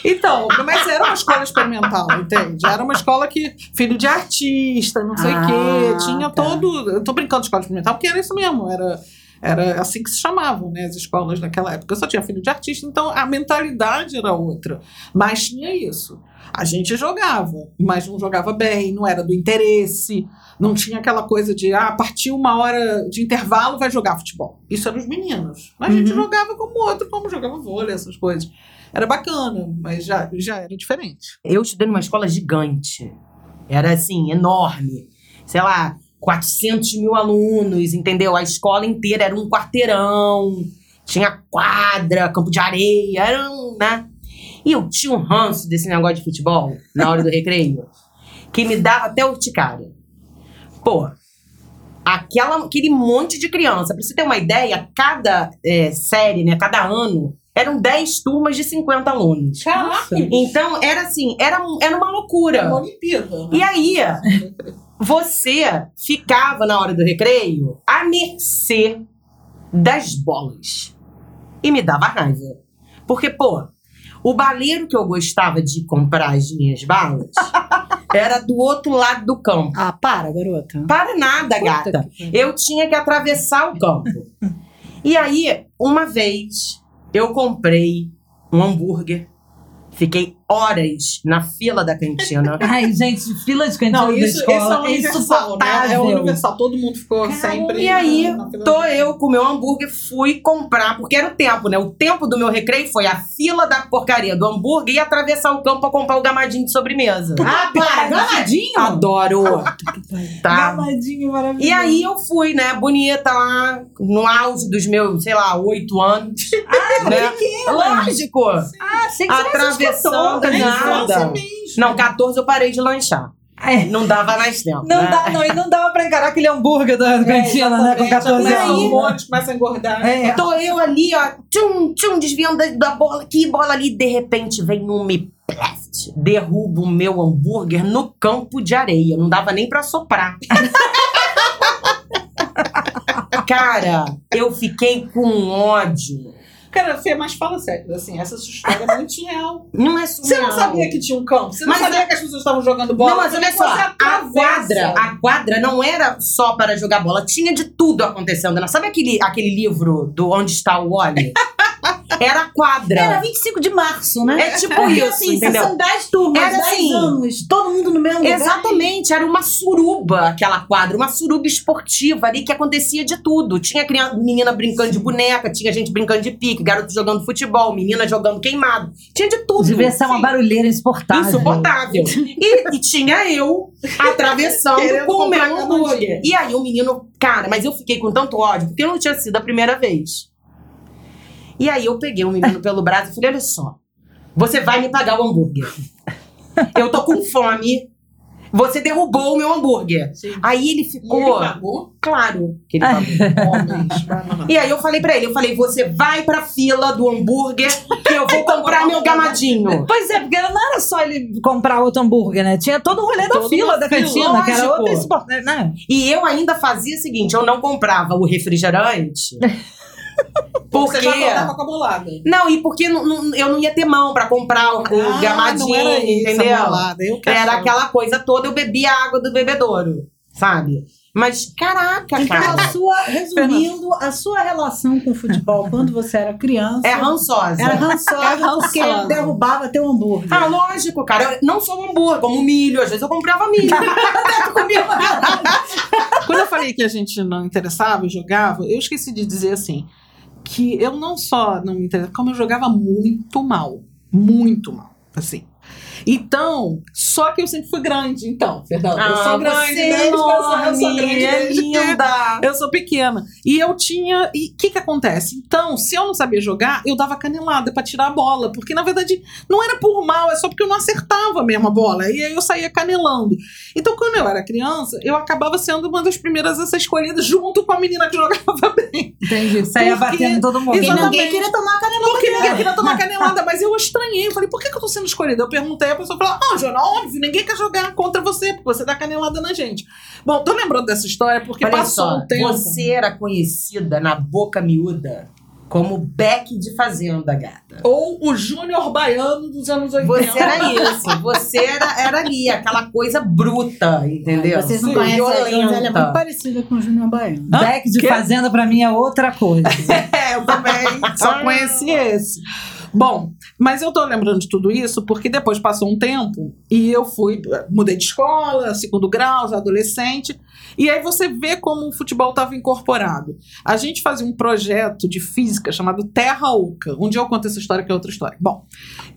Então, mas era uma escola experimental, entende? Era uma escola que, filho de artista, não sei o Ah, quê, tinha tá. todo. Eu tô brincando de escola experimental, porque era isso mesmo, era. Era assim que se chamavam, né? As escolas naquela época. Eu só tinha filho de artista, então a mentalidade era outra. Mas tinha isso. A gente jogava, mas não jogava bem, não era do interesse, não tinha aquela coisa de, ah, partiu uma hora de intervalo, vai jogar futebol. Isso era os meninos. Mas a gente Uhum. jogava como outro, como jogava vôlei, essas coisas. Era bacana, mas já, já era diferente. Eu estudei numa escola gigante. Era assim, enorme. Sei lá, 400 mil alunos, entendeu? A escola inteira era um quarteirão. Tinha quadra, campo de areia, era um, né? E eu tinha um ranço desse negócio de futebol na hora do recreio, que me dava até urticária. Pô, aquela, aquele monte de criança. Pra você ter uma ideia, cada é, série, né, cada ano, eram 10 turmas de 50 alunos. Caraca! Então, era assim, era, era uma loucura. Uma Olimpíada. né? E aí, você ficava na hora do recreio à mercê das bolas. E me dava raiva. Porque, pô, o baleiro que eu gostava de comprar as minhas balas era do outro lado do campo. Ah, para, garota. Para nada, gata. Eu tinha que atravessar o campo. E aí, uma vez, eu comprei um hambúrguer. Fiquei horas na fila da cantina. Ai, gente, fila de cantina Não, da isso, isso é escola é, universal, né? insuportável. É universal. Todo mundo ficou Caramba, sempre. E aí, na fila tô eu com o meu hambúrguer, fui comprar, porque era o tempo, né? O tempo do meu recreio foi a fila da porcaria do hambúrguer e atravessar o campo pra comprar o gamadinho de sobremesa. Ah, para, gamadinho? Adoro! Tá? Gamadinho maravilhoso. E aí eu fui, né, bonita lá, no auge dos meus, sei lá, oito anos. Ah, né? Lógico! Ah, sei que você Atravessando Na nada. Não, 14 eu parei de lanchar. É. Não dava mais tempo. Não, né? dá, não, e não dava pra encarar aquele hambúrguer da cantina, né? Com Exatamente, 14 já começa anos. Um monte, começa a engordar. É. Tô eu ali, ó, tchum, tchum, desviando da, da bola aqui, bola ali. De repente vem um me plast, derruba o meu hambúrguer no campo de areia. Não dava nem pra soprar. Cara, eu fiquei com ódio. Cara, Fê, mas fala sério, assim, essa história é muito real. Não é Você surreal. não sabia que tinha um campo? Você não Mas sabia é- que as pessoas estavam jogando bola? Não, mas olha só, você a quadra, a quadra não era só para jogar bola, tinha de tudo acontecendo. né? Sabe aquele, aquele livro do Onde Está o Wally? Era a quadra. Era 25 de março, né? É tipo Porque, isso, assim, entendeu? são 10 turmas, Era 10 assim. anos, todo mundo no mesmo lugar. Exatamente, era uma suruba aquela quadra, uma suruba esportiva ali que acontecia de tudo. Tinha criança, menina brincando de boneca, tinha gente brincando de pique, garoto jogando futebol, menina jogando queimado. Tinha de tudo. Devia ser uma barulheira insuportável. Insuportável. E, e tinha eu atravessando com o meu hambúrguer. E aí o menino, cara, mas eu fiquei com tanto ódio, porque não tinha sido a primeira vez. E aí eu peguei o menino pelo braço e falei: olha só, você vai me pagar o hambúrguer. Eu tô com fome. Você derrubou o meu hambúrguer. Sim. Aí ele E ele ficou. pagou? Claro que ele pagou. Homens, vai, mano. E aí eu falei pra ele, eu falei, você vai pra fila do hambúrguer que eu vou comprar meu gamadinho. Pois é, porque não era só ele comprar outro hambúrguer, né? Tinha todo o rolê da Toda fila da cantina, que era outra insuportável, né? E eu ainda fazia o seguinte, eu não comprava o refrigerante. Porque Porque. você já voltava com a bolada. Não, e porque não- não- eu não ia ter mão pra comprar o, o Ah, gamadinho, era isso, entendeu? bolada, Era aquela coisa toda, eu bebia a água do bebedouro, sabe? Mas, caraca, Então, cara. a sua, resumindo, a sua relação com o futebol quando você era criança É rançosa. era rançosa porque rançosa. derrubava teu hambúrguer. Ah, lógico, cara. Eu- Não só o hambúrguer, como milho. Às vezes eu comprava milho. Comia. Quando eu falei que a gente não interessava e jogava, eu esqueci de dizer assim, que eu não só não me interessava, como eu jogava muito mal. Muito mal, assim. Então, só que eu sempre fui grande, então, Fernanda. eu Ah, sou grande, você desde que eu sou, eu sou grande é linda. eu sou pequena. E eu tinha. E o que que acontece? Então, se eu não sabia jogar, eu dava canelada pra tirar a bola. Porque, na verdade, não era por mal, é só porque eu não acertava mesmo a bola. E aí eu saía canelando. Então, quando eu era criança, eu acabava sendo uma das primeiras a ser escolhida junto com a menina que jogava bem. Entendi. Saía Porque- batendo todo mundo. Porque Exatamente. ninguém queria tomar a canelada. Porque ninguém queria tomar canelada, mas eu estranhei. Eu falei, por que, que eu tô sendo escolhida? Eu perguntei, a pessoa falou, ah, Jona, óbvio, ninguém quer jogar contra você, porque você dá canelada na gente. Bom, tô lembrando dessa história porque Olha passou só, o tempo. você era conhecida na boca miúda Como Beck de Fazenda, gata. Ou o Júnior Baiano dos anos 80. Você era isso. Você era, era ali, aquela coisa bruta, entendeu? Vocês não Sim, conhecem mas ela é violenta. muito parecida com o Júnior Baiano. Hã? Beck de Quê? Fazenda pra mim é outra coisa. É, eu também só conheci esse. Bom, mas eu tô lembrando de tudo isso porque depois passou um tempo e eu fui, mudei de escola, segundo grau, adolescente, e aí você vê como o futebol estava incorporado. A gente fazia um projeto de física chamado Terra Oca. Um dia eu conto essa história que é outra história. Bom,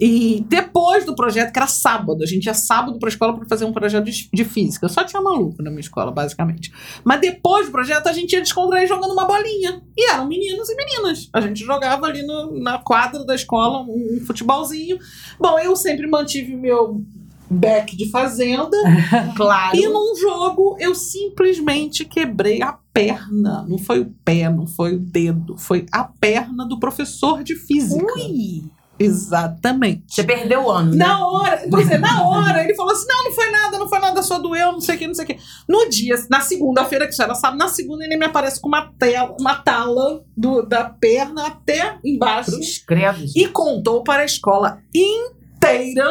e depois do projeto, que era sábado, a gente ia sábado pra escola para fazer um projeto de, de física. Só tinha maluco na minha escola, basicamente. Mas depois do projeto, a gente ia descontrair jogando uma bolinha. E eram meninos e meninas. A gente jogava ali no- na quadra da escola um, um futebolzinho. Bom, eu sempre mantive meu back de fazenda. Claro. E num jogo eu simplesmente quebrei a perna. Não foi o pé, não foi o dedo. Foi a perna do professor de física. Ui! Exatamente. Você perdeu o ano, né? Na hora, pois é, na hora, ele falou assim: não, não foi nada, não foi nada, só doeu, não sei o que, não sei o que. No dia, na segunda-feira, que já era sábado, na segunda ele me aparece com uma, tela, uma tala do, da perna até embaixo Cruz credos. e contou para a escola inteira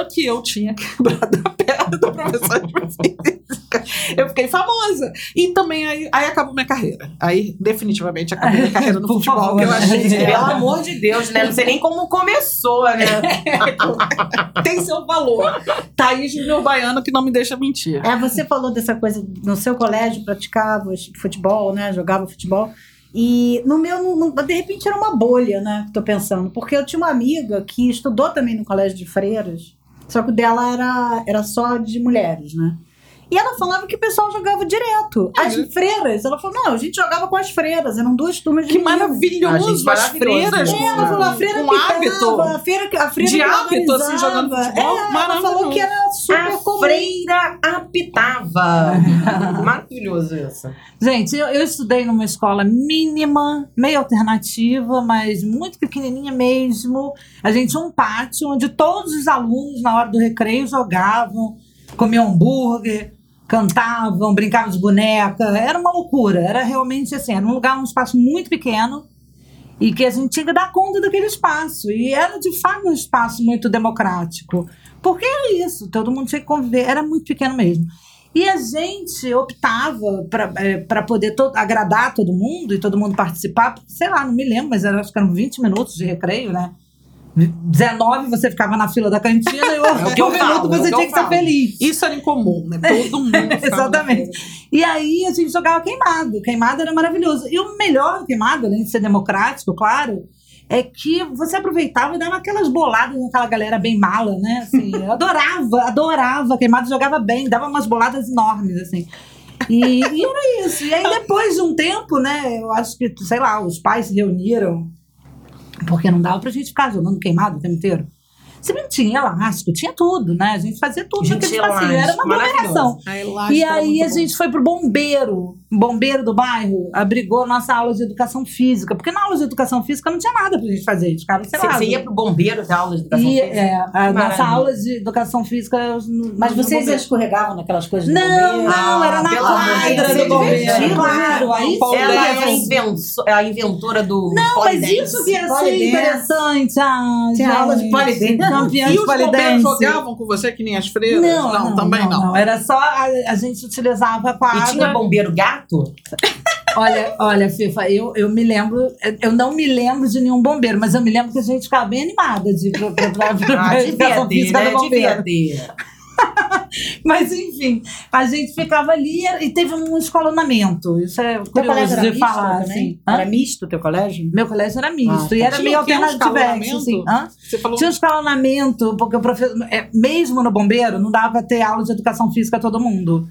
que eu tinha quebrado a perna do professor de física. Eu fiquei famosa. E também aí, aí acabou minha carreira. Aí definitivamente acabou minha carreira no futebol, favor, que eu achei gente, Pelo amor de Deus, né? Não sei nem como começou, né? tem seu valor. Thaís Júnior Baiano que não me deixa mentir. É, você falou dessa coisa no seu colégio, praticava futebol, né? Jogava futebol. E no meu, no- de repente, era uma bolha, né? Tô pensando. Porque eu tinha uma amiga que estudou também no colégio de freiras, só que o dela era, era só de mulheres, né? E ela falava que o pessoal jogava direto. As É. freiras, ela falou, não, a gente jogava com as freiras, eram duas turmas de Que meninas. Maravilhoso, gente, as freiras. É, ela falou, a freira com hábito. a freira, a freira De que hábito, assim, jogando futebol, É, ela falou que era super A comum. freira apitava. Maravilhoso isso. Gente, eu, eu estudei numa escola mínima, meio alternativa, mas muito pequenininha mesmo. A gente tinha um pátio onde todos os alunos, na hora do recreio, jogavam, comiam hambúrguer, cantavam, brincavam de boneca. Era uma loucura. Era realmente assim, era um lugar, um espaço muito pequeno e que a gente tinha que dar conta daquele espaço. E era, de fato, um espaço muito democrático. Porque era isso, todo mundo tinha que conviver, era muito pequeno mesmo. E a gente optava para poder to- agradar todo mundo e todo mundo participar, sei lá, não me lembro, mas era, acho que eram 20 minutos de recreio, né? 19 você ficava na fila da cantina e É o que um eu minuto é você que tinha que ser falo. feliz. Isso era incomum, né? Todo mundo. Exatamente. E aí a gente jogava queimado. Queimado era maravilhoso. E o melhor do queimado, além de ser democrático, claro, é que você aproveitava e dava aquelas boladas naquela galera bem mala, né? Assim, eu adorava, adorava queimado, jogava bem, dava umas boladas enormes, assim. E, e era isso. E aí, depois de um tempo, né? Eu acho que, sei lá, os pais se reuniram, porque não dava pra gente ficar jogando queimado o tempo inteiro. Se bem que tinha elástico, tinha tudo, né? A gente fazia tudo Gente, naquele espacinho. Era uma elástico, aglomeração. E aí a bom. gente foi pro bombeiro. O bombeiro do bairro abrigou nossa aula de educação física. Porque na aula de educação física não tinha nada pra gente fazer. A gente ficava, sei Você, lá. você ia pro bombeiro da aula de educação e, física? é, a nossa aula de educação física. no- Mas no vocês escorregavam naquelas coisas do Não, bombeiro? não, era na quadra Deus, do é bombeiro. divertido, Claro, aí Ela é a, invenso- é a inventora do Não, mas isso que ia ser Polidense. interessante. Ah, Tinha aula de polidense. Campeã E de os bombeiros polidense. jogavam com você que nem as freiras? Não, não, também não. Era só a, a gente utilizava a quadra. E tinha bombeiro gato? Olha, olha, FIFA, eu, eu me lembro, eu não me lembro de nenhum bombeiro, mas eu me lembro que a gente ficava bem animada de ir pra, pra, pra, pra, Ah, pra devia educação ter, física Mas enfim, a gente ficava ali e teve um escalonamento. Isso é Teu colégio curioso de falar, também? assim. Era misto o teu colégio? Meu colégio era misto Ah, tá. e era meio? Um alternativo, assim. Hã? Você falou Tinha um escalonamento, porque o professor, é, mesmo no bombeiro, não dava ter aula de educação física a todo mundo.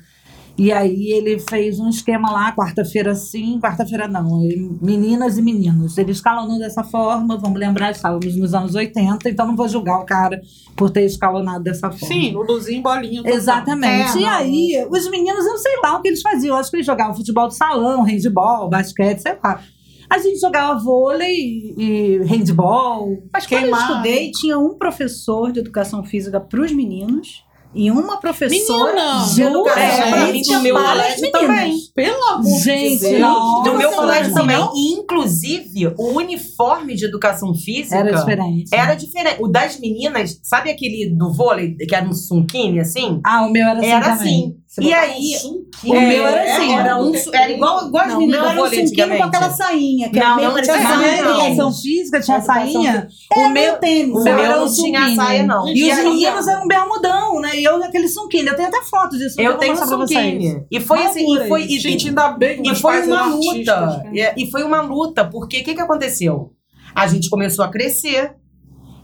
E aí ele fez um esquema lá, quarta-feira sim, quarta-feira não. E Meninas e meninos. Ele escalonou dessa forma, vamos lembrar, estávamos nos anos 80, então não vou julgar o cara por ter escalonado dessa forma. Sim, o Luzinho Bolinha. total. Exatamente. É, e aí, os meninos, eu sei lá o que eles faziam. Eu acho que eles jogavam futebol de salão, handball, basquete, sei lá. A gente jogava vôlei e handball. Mas quando eu estudei, tinha um professor de educação física para os meninos e uma professora Menina! de educação É, meu para as colégio também. Pelo amor Gente, de Deus. não. No meu colégio também. não? E, inclusive, o uniforme de educação física Era diferente. era diferente. O das meninas, sabe aquele do vôlei, que era um sunquine, assim? Ah, o meu era assim Era também. assim. Você E aí, sunquinho. O meu era assim. Era, um, era igual, igual as Não, o meninas do era um vôlei sunquinho com aquela sainha, que Não, não parecida tinha sainha, não. educação física tinha sainha. É, o meu tênis. O meu não tinha saia, não. E os meninos eram bermudão, né? E eu naquele sunquine. Eu tenho até foto disso. Eu tenho sunquine. E foi assim, e foi, Gente, ainda bem que e foi uma luta. né? E, e foi uma luta, porque o que, que aconteceu? A gente começou a crescer.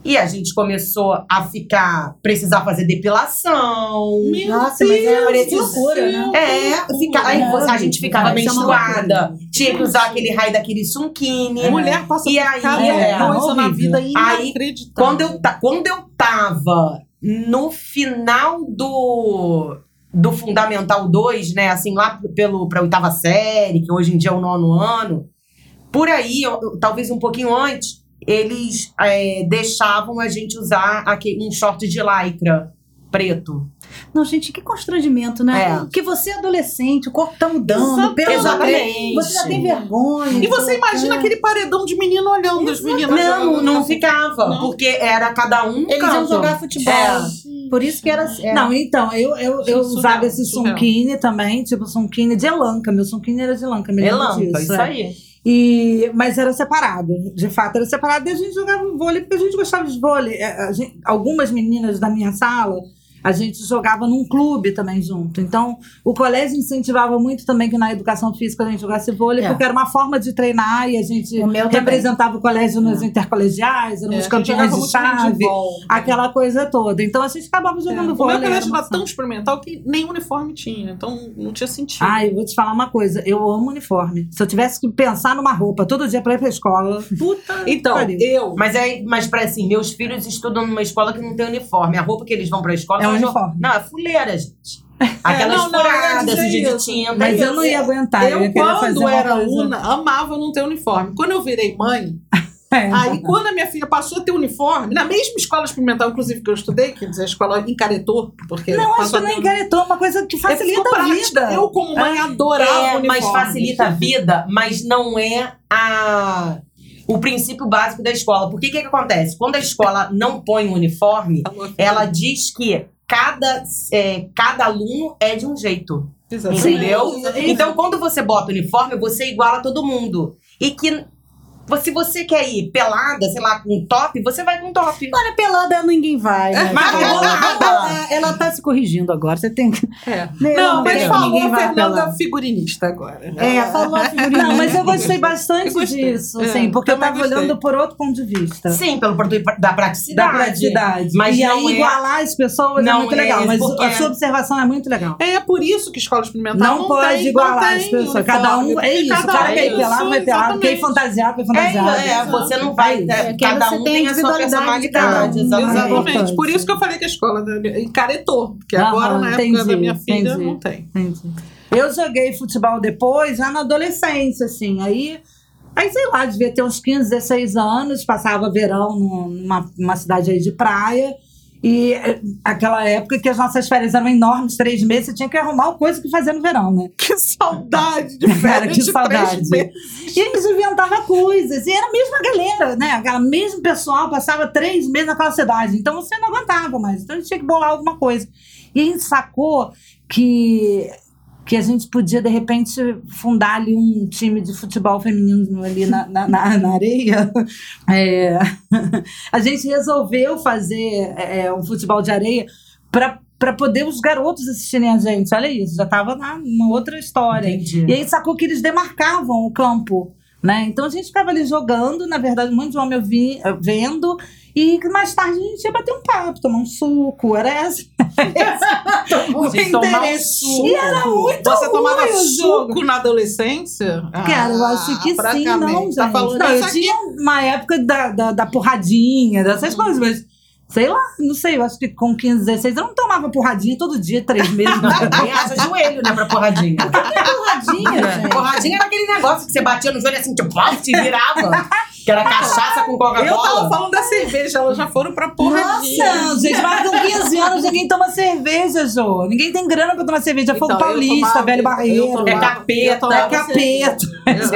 E a gente começou a ficar, precisar fazer depilação. Meu Nossa, mas é Deus do loucura, né? É, fica, aí Não, a gente ficava é menstruada. Tinha que usar aquele raio daquele sunquine. Mulher passa E por aí, cada é, coisa na horrível. vida Aí. Quando eu, quando eu tava no final do, do Fundamental 2, né? Assim, lá pelo, pra oitava série, que hoje em dia é o nono ano, por aí, eu- talvez um pouquinho antes, eles é, deixavam a gente usar aquele, um short de lycra preto. Não, gente, que constrangimento, né? É. Porque você é adolescente, o corpo tá mudando, pelo Exatamente. Você já tem vergonha. E você imagina É. aquele paredão de menino olhando as meninas Não, jogando não assim. ficava, Não? porque era cada um Eles iam canto. jogar futebol. É. Por isso que era. é. Não, então, eu, eu, eu usava esse sunquine também, tipo sunquine de elanca. Meu sunquine era de elanca, me lembro Elanca, disso, isso é. aí. E, mas era separado, de fato era separado. E a gente jogava vôlei, porque a gente gostava de vôlei. É, gente- algumas meninas da minha sala, a gente jogava num clube também junto. Então, o colégio incentivava muito também que na educação física a gente jogasse vôlei, É. porque era uma forma de treinar e a gente O meu também. representava o colégio nos intercolegiais, É, a gente campeões de chave, handebol. aquela coisa toda. Então, a gente acabava É. jogando O vôlei. meu colégio era era tão experimental que nem uniforme tinha. Então não tinha sentido. Ai, eu vou te falar uma coisa, eu amo uniforme. Se eu tivesse que pensar numa roupa todo dia pra ir pra escola, puta. então, eu. Mas é, mas para assim, meus filhos estudam numa escola que não tem uniforme. A roupa que eles vão pra escola É uniforme. Não, é fuleira, gente. Aquelas não, não, eu furadas, dizer suja de tinta. Mas eu não ia aguentar. Eu, eu, quando uma era coisa- una, amava não ter uniforme. Quando eu virei mãe, É. aí quando a minha filha passou a ter uniforme, na mesma escola experimental, inclusive, que eu estudei, quer dizer, a escola encaretou, porque Não, acho que não encaretou uma coisa que É, facilita ficou a vida. Eu, como mãe, adorava É, uniforme. mas facilita a vida, mas não é a o princípio básico da escola. Porque o que, que acontece? Quando a escola não põe um uniforme, ela diz que cada, é, cada aluno é de um jeito. Exatamente. Entendeu? Então, quando você bota uniforme, você iguala todo mundo. E que se você quer ir pelada, sei lá, com top, você vai com top. Olha, pelada ninguém vai. Né? Mas pelada. ela, ela tá se corrigindo agora. Você tem que. É. Eu Não, mas falou ninguém vá Fernanda pelada. figurinista agora. É, falou a figurinha. Não, mas eu gostei bastante Eu gostei. disso, É, assim, porque eu tava gostei. olhando por outro ponto de vista. Sim, pelo português da Da praticidade. praticidade. Mas e não aí, é- igualar as pessoas é Não muito é, legal. Mas porque- a sua observação é muito legal. É por isso que escola experimental Não, não, pode tem, igualar não as pessoas. Cada um. É isso. O cada cara quer ir pelado, vai pelado. Quer ir exatamente. fantasiado, É, é, você não vai. É isso. cada um tem, tem a sua personalidade. Exatamente. Por isso que eu falei que a escola da- encaretou. Porque Aham, agora, na época da minha filha, entendi. não tem. Entendi. Eu joguei futebol depois, já na adolescência, assim. Aí, aí sei lá, devia ter uns 15, 16 anos, passava verão num- numa, numa cidade aí de praia. E eh, aquela época que as nossas férias eram enormes, três meses, você tinha que arrumar uma coisa que fazer no verão, né? Que saudade de Cara, férias que de saudade. E eles inventavam coisas. E era a mesma galera, né? Aquela mesmo pessoal passava três meses naquela cidade. Então você não aguentava mais. Então a gente tinha que bolar alguma coisa. E a gente sacou que, que a gente podia, de repente, fundar ali um time de futebol feminino ali na, na, na- areia. É, a gente resolveu fazer é, um futebol de areia para para poder os garotos assistirem a gente. Olha isso, já estava numa outra história. Entendi. E aí sacou que eles demarcavam o campo. Né? Então a gente ficava ali jogando, na verdade, um monte de homem eu vi, vendo, e mais tarde a gente ia bater um papo, tomar um suco, era essa. o um interesse. suco. E era muito Você tomava jogo. suco na adolescência? Cara, eu acho que sim, francamente. não, gente. Tá falando não, eu aqui? tinha uma época da, da, da porradinha, dessas coisas, mas sei lá, não sei, eu acho que com 15, 16 eu não tomava porradinha todo dia, três meses. Tem asa joelho, né, pra porradinha. Porradinha, gente. Porradinha era aquele negócio que você batia no joelho assim, tipo, te virava. Que era cachaça com Eu tava Coca-Cola. falando da cerveja, elas já foram pra porradinha. Nossa, gente, mas com 15 anos ninguém toma cerveja, Jô. Ninguém tem grana pra tomar cerveja. Fogo Então, Paulista, tomava- velho eu barreiro. tomava- É capeta, tomava É capeta. cerveja.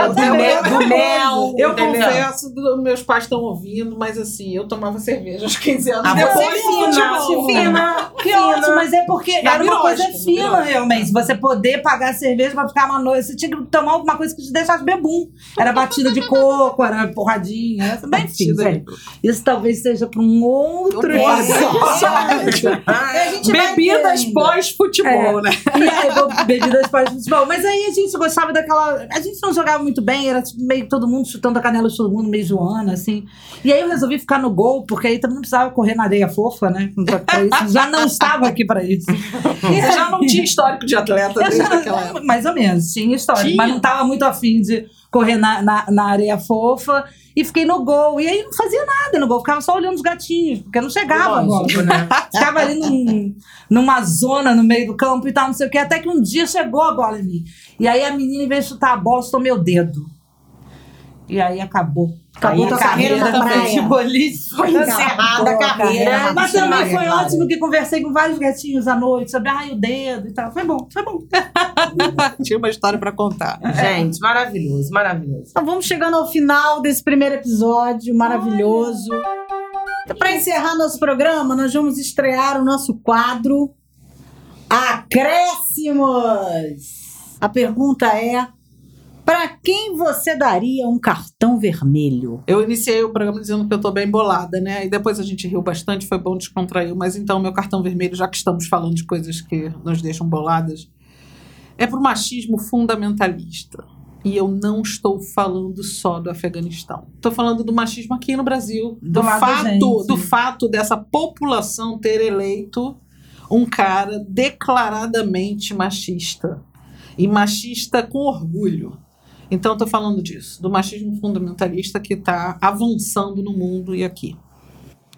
Eu, Do eu- mel, do mel. eu entendeu? confesso, do- meus pais estão ouvindo, mas assim, eu tomava cerveja aos 15 anos. Ah, depois você é fina, futebol. fina, Que fina. ótimo, mas é porque Na era uma coisa fina, realmente. Você poder pagar cerveja pra ficar uma noite. Você tinha que tomar alguma coisa que te deixasse bebum. Era batida de coco, era porradinha. Batida de velho. Isso talvez seja pra um outro episódio. Ter Bebidas pós-futebol, né? E aí, vou bebidas para futebol. Mas aí a gente gostava daquela. A gente não jogava muito bem, era tipo, meio todo mundo chutando a canela de todo mundo, meio zoando, assim. E aí eu resolvi ficar no gol, porque aí também não precisava correr na areia fofa, né? Já não estava aqui pra isso. E Você já não tinha histórico de atleta desde já- aquela época. mais ou menos, tinha história. Tinha? Mas não estava muito afim de correr na, na, na areia fofa. E fiquei no gol. E aí não fazia nada no gol, ficava só olhando os gatinhos, porque não chegava a bola. Lógico, né? Ficava ali num- numa zona no meio do campo e tal, não sei o quê. Até que um dia chegou a bola em mim. E aí a menina, em vez de chutar a bola, chutou meu dedo. E aí acabou. Acabou Aí tua a carreira na carreira praia. futebolista. Foi encerrada a carreira. Mas também foi Claro. ótimo que conversei com vários gatinhos à noite sobre ai, o dedo e tal. Foi bom, foi bom. Tinha uma história pra contar. Gente, maravilhoso, maravilhoso. Então vamos chegando ao final desse primeiro episódio maravilhoso. Então, para encerrar nosso programa, nós vamos estrear o nosso quadro Acréscimos. A pergunta é: para quem você daria um cartão vermelho? Eu iniciei o programa dizendo que eu tô bem bolada, né? E depois a gente riu bastante, foi bom descontrair. Mas então, meu cartão vermelho, já que estamos falando de coisas que nos deixam boladas, é pro machismo fundamentalista. E eu não estou falando só do Afeganistão. Estou falando do machismo aqui no Brasil. Do, Do fato, do fato dessa população ter eleito um cara declaradamente machista. E machista com orgulho. Então, estou falando disso, do machismo fundamentalista que está avançando no mundo e aqui.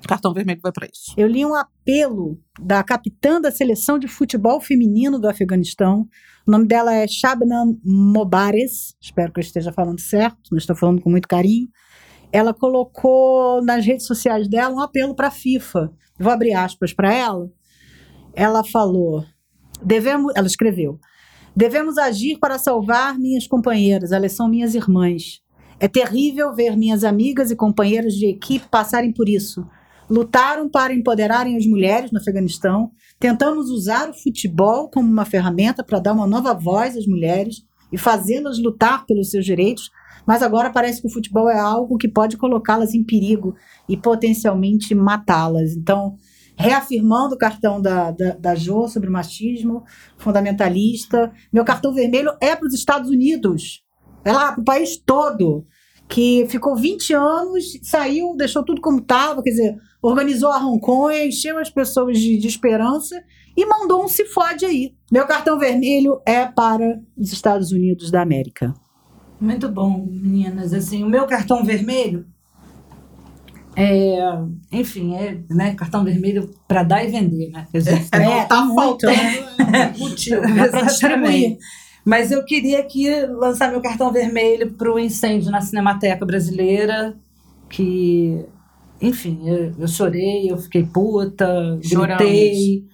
Cartão vermelho vai para isso. Eu li um apelo da capitã da seleção de futebol feminino do Afeganistão. O nome dela é Shabnam Mobares. Espero que eu esteja falando certo, mas estou falando com muito carinho. Ela colocou nas redes sociais dela um apelo para a FIFA. Vou abrir aspas para ela. Ela falou: devemos, ela escreveu: devemos agir para salvar minhas companheiras, elas são minhas irmãs. É terrível ver minhas amigas e companheiras de equipe passarem por isso lutaram para empoderarem as mulheres no Afeganistão. Tentamos usar o futebol como uma ferramenta para dar uma nova voz às mulheres e fazê-las lutar pelos seus direitos, mas agora parece que o futebol é algo que pode colocá-las em perigo e potencialmente matá-las. Então, reafirmando o cartão da, da, da Jo sobre o machismo fundamentalista, meu cartão vermelho é para os Estados Unidos. É lá, para o país todo que ficou 20 anos, saiu, deixou tudo como estava, quer dizer, organizou a Hong Kong, encheu as pessoas de, de esperança e mandou um se fode aí. Meu cartão vermelho é para os Estados Unidos da América. Muito bom, meninas. Assim, o meu cartão vermelho é, enfim, é né, cartão vermelho para dar e vender, né? Quer dizer, É, não É, tá muito, faltando é, motivo. Distribuir. Exatamente. Mas eu queria aqui lançar meu cartão vermelho para o incêndio na Cinemateca Brasileira, que, enfim, eu, eu chorei, eu fiquei puta, Choramos. gritei.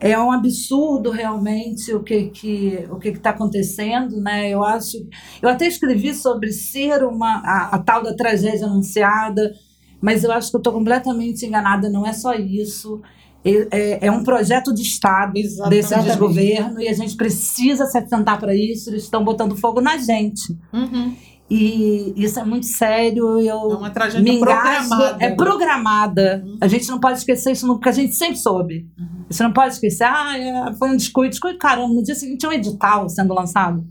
É um absurdo realmente o que que o que está acontecendo, né? Eu acho, eu até escrevi sobre ser uma a, a tal da tragédia anunciada, mas eu acho que eu estou completamente enganada. Não é só isso. É, é- é um projeto de Estado desse Exatamente. desgoverno e a gente precisa se atentar para isso. Eles estão botando fogo na gente. Uhum. E isso é muito sério. Eu É uma tragédia me engasgo. programada. É programada. A gente não pode esquecer isso, porque a gente sempre soube. Você não pode esquecer, ah, é, foi um descuido. Descuido, caramba, no dia seguinte tinha um edital sendo lançado.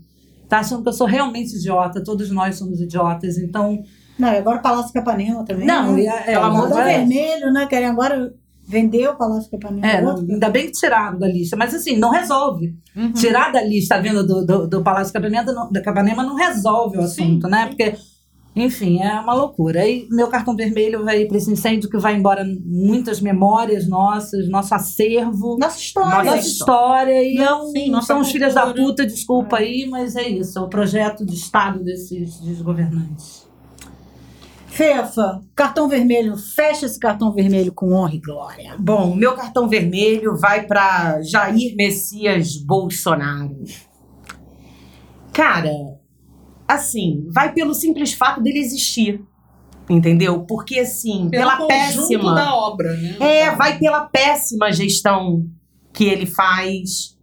Tá achando que eu sou realmente idiota, todos nós somos idiotas. Então, Não, e agora o Palácio Capanema também. não, né? é, é, amor agora- vermelho, né? Querem agora vender o Palácio Capanema. É, ainda bem que tiraram da lista, mas assim, não resolve. Uhum. Tirar da lista a venda do, do, do Palácio Capanema não, da Capanema não resolve o Sim, assunto, né? sim. Porque, enfim, é uma loucura. E meu cartão vermelho vai para esse incêndio que vai embora muitas memórias nossas, nosso acervo, Nossa história. nossa Nossa história. E é Não, um, sim, nossa são os filhos da puta, desculpa aí, mas é isso. É o projeto de Estado desses desgovernantes. Fefa, cartão vermelho, fecha esse cartão vermelho com honra e glória. Bom, meu cartão vermelho vai para Jair Messias Bolsonaro. Cara, assim, vai pelo simples fato dele existir. Entendeu? Porque, assim, Pelo pela péssima. da obra, né? É, vai pela péssima gestão que ele faz,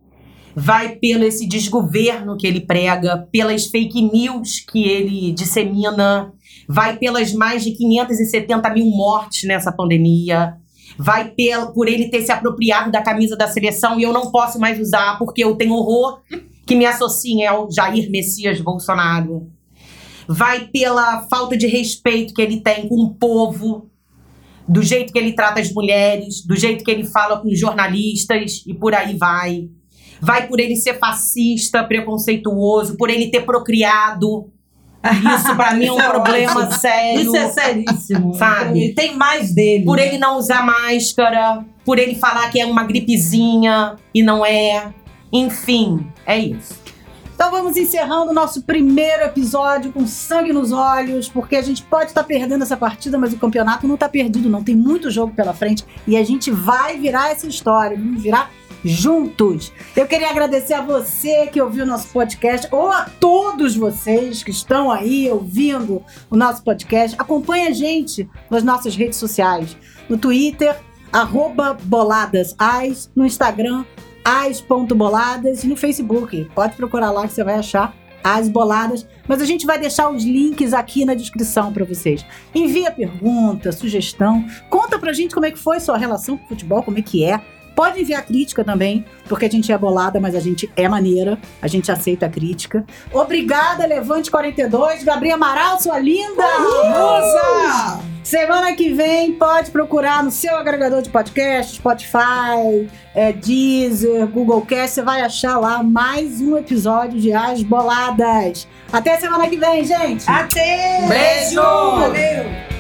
vai pelo esse desgoverno que ele prega, pelas fake news que ele dissemina, vai pelas mais de 570 mil mortes nessa pandemia, vai pel, por ele ter se apropriado da camisa da seleção e eu não posso mais usar porque eu tenho horror que me associem ao Jair Messias Bolsonaro. Vai pela falta de respeito que ele tem com o povo, do jeito que ele trata as mulheres, do jeito que ele fala com os jornalistas e por aí vai. Vai por ele ser fascista, preconceituoso, por ele ter procriado. Isso pra mim é um é problema sério. Isso é seríssimo. Sabe? E tem mais dele. Por ele não usar máscara, por ele falar que é uma gripezinha e não é. Enfim, é isso. Então vamos encerrando o nosso primeiro episódio com sangue nos olhos, porque a gente pode estar perdendo essa partida, mas o campeonato não está perdido, não. Tem muito jogo pela frente e a gente vai virar essa história, vamos virar juntos. Eu queria agradecer a você que ouviu o nosso podcast, ou a todos vocês que estão aí ouvindo o nosso podcast. Acompanhe a gente nas nossas redes sociais, no Twitter, arroba boladasais, no Instagram, as.boladas e no Facebook. Pode procurar lá que você vai achar as boladas, mas a gente vai deixar os links aqui na descrição para vocês. Envia pergunta, sugestão, conta pra gente como é que foi sua relação com o futebol, como é que é. Pode enviar crítica também, porque a gente é bolada, mas a gente é maneira, a gente aceita a crítica. Obrigada, Levante 42, Gabriel Amaral, sua linda! Musa! Semana que vem pode procurar no seu agregador de podcast, Spotify, é, Deezer, Google Cast, você vai achar lá mais um episódio de As Boladas. Até semana que vem, gente! Até! Beijo! Valeu!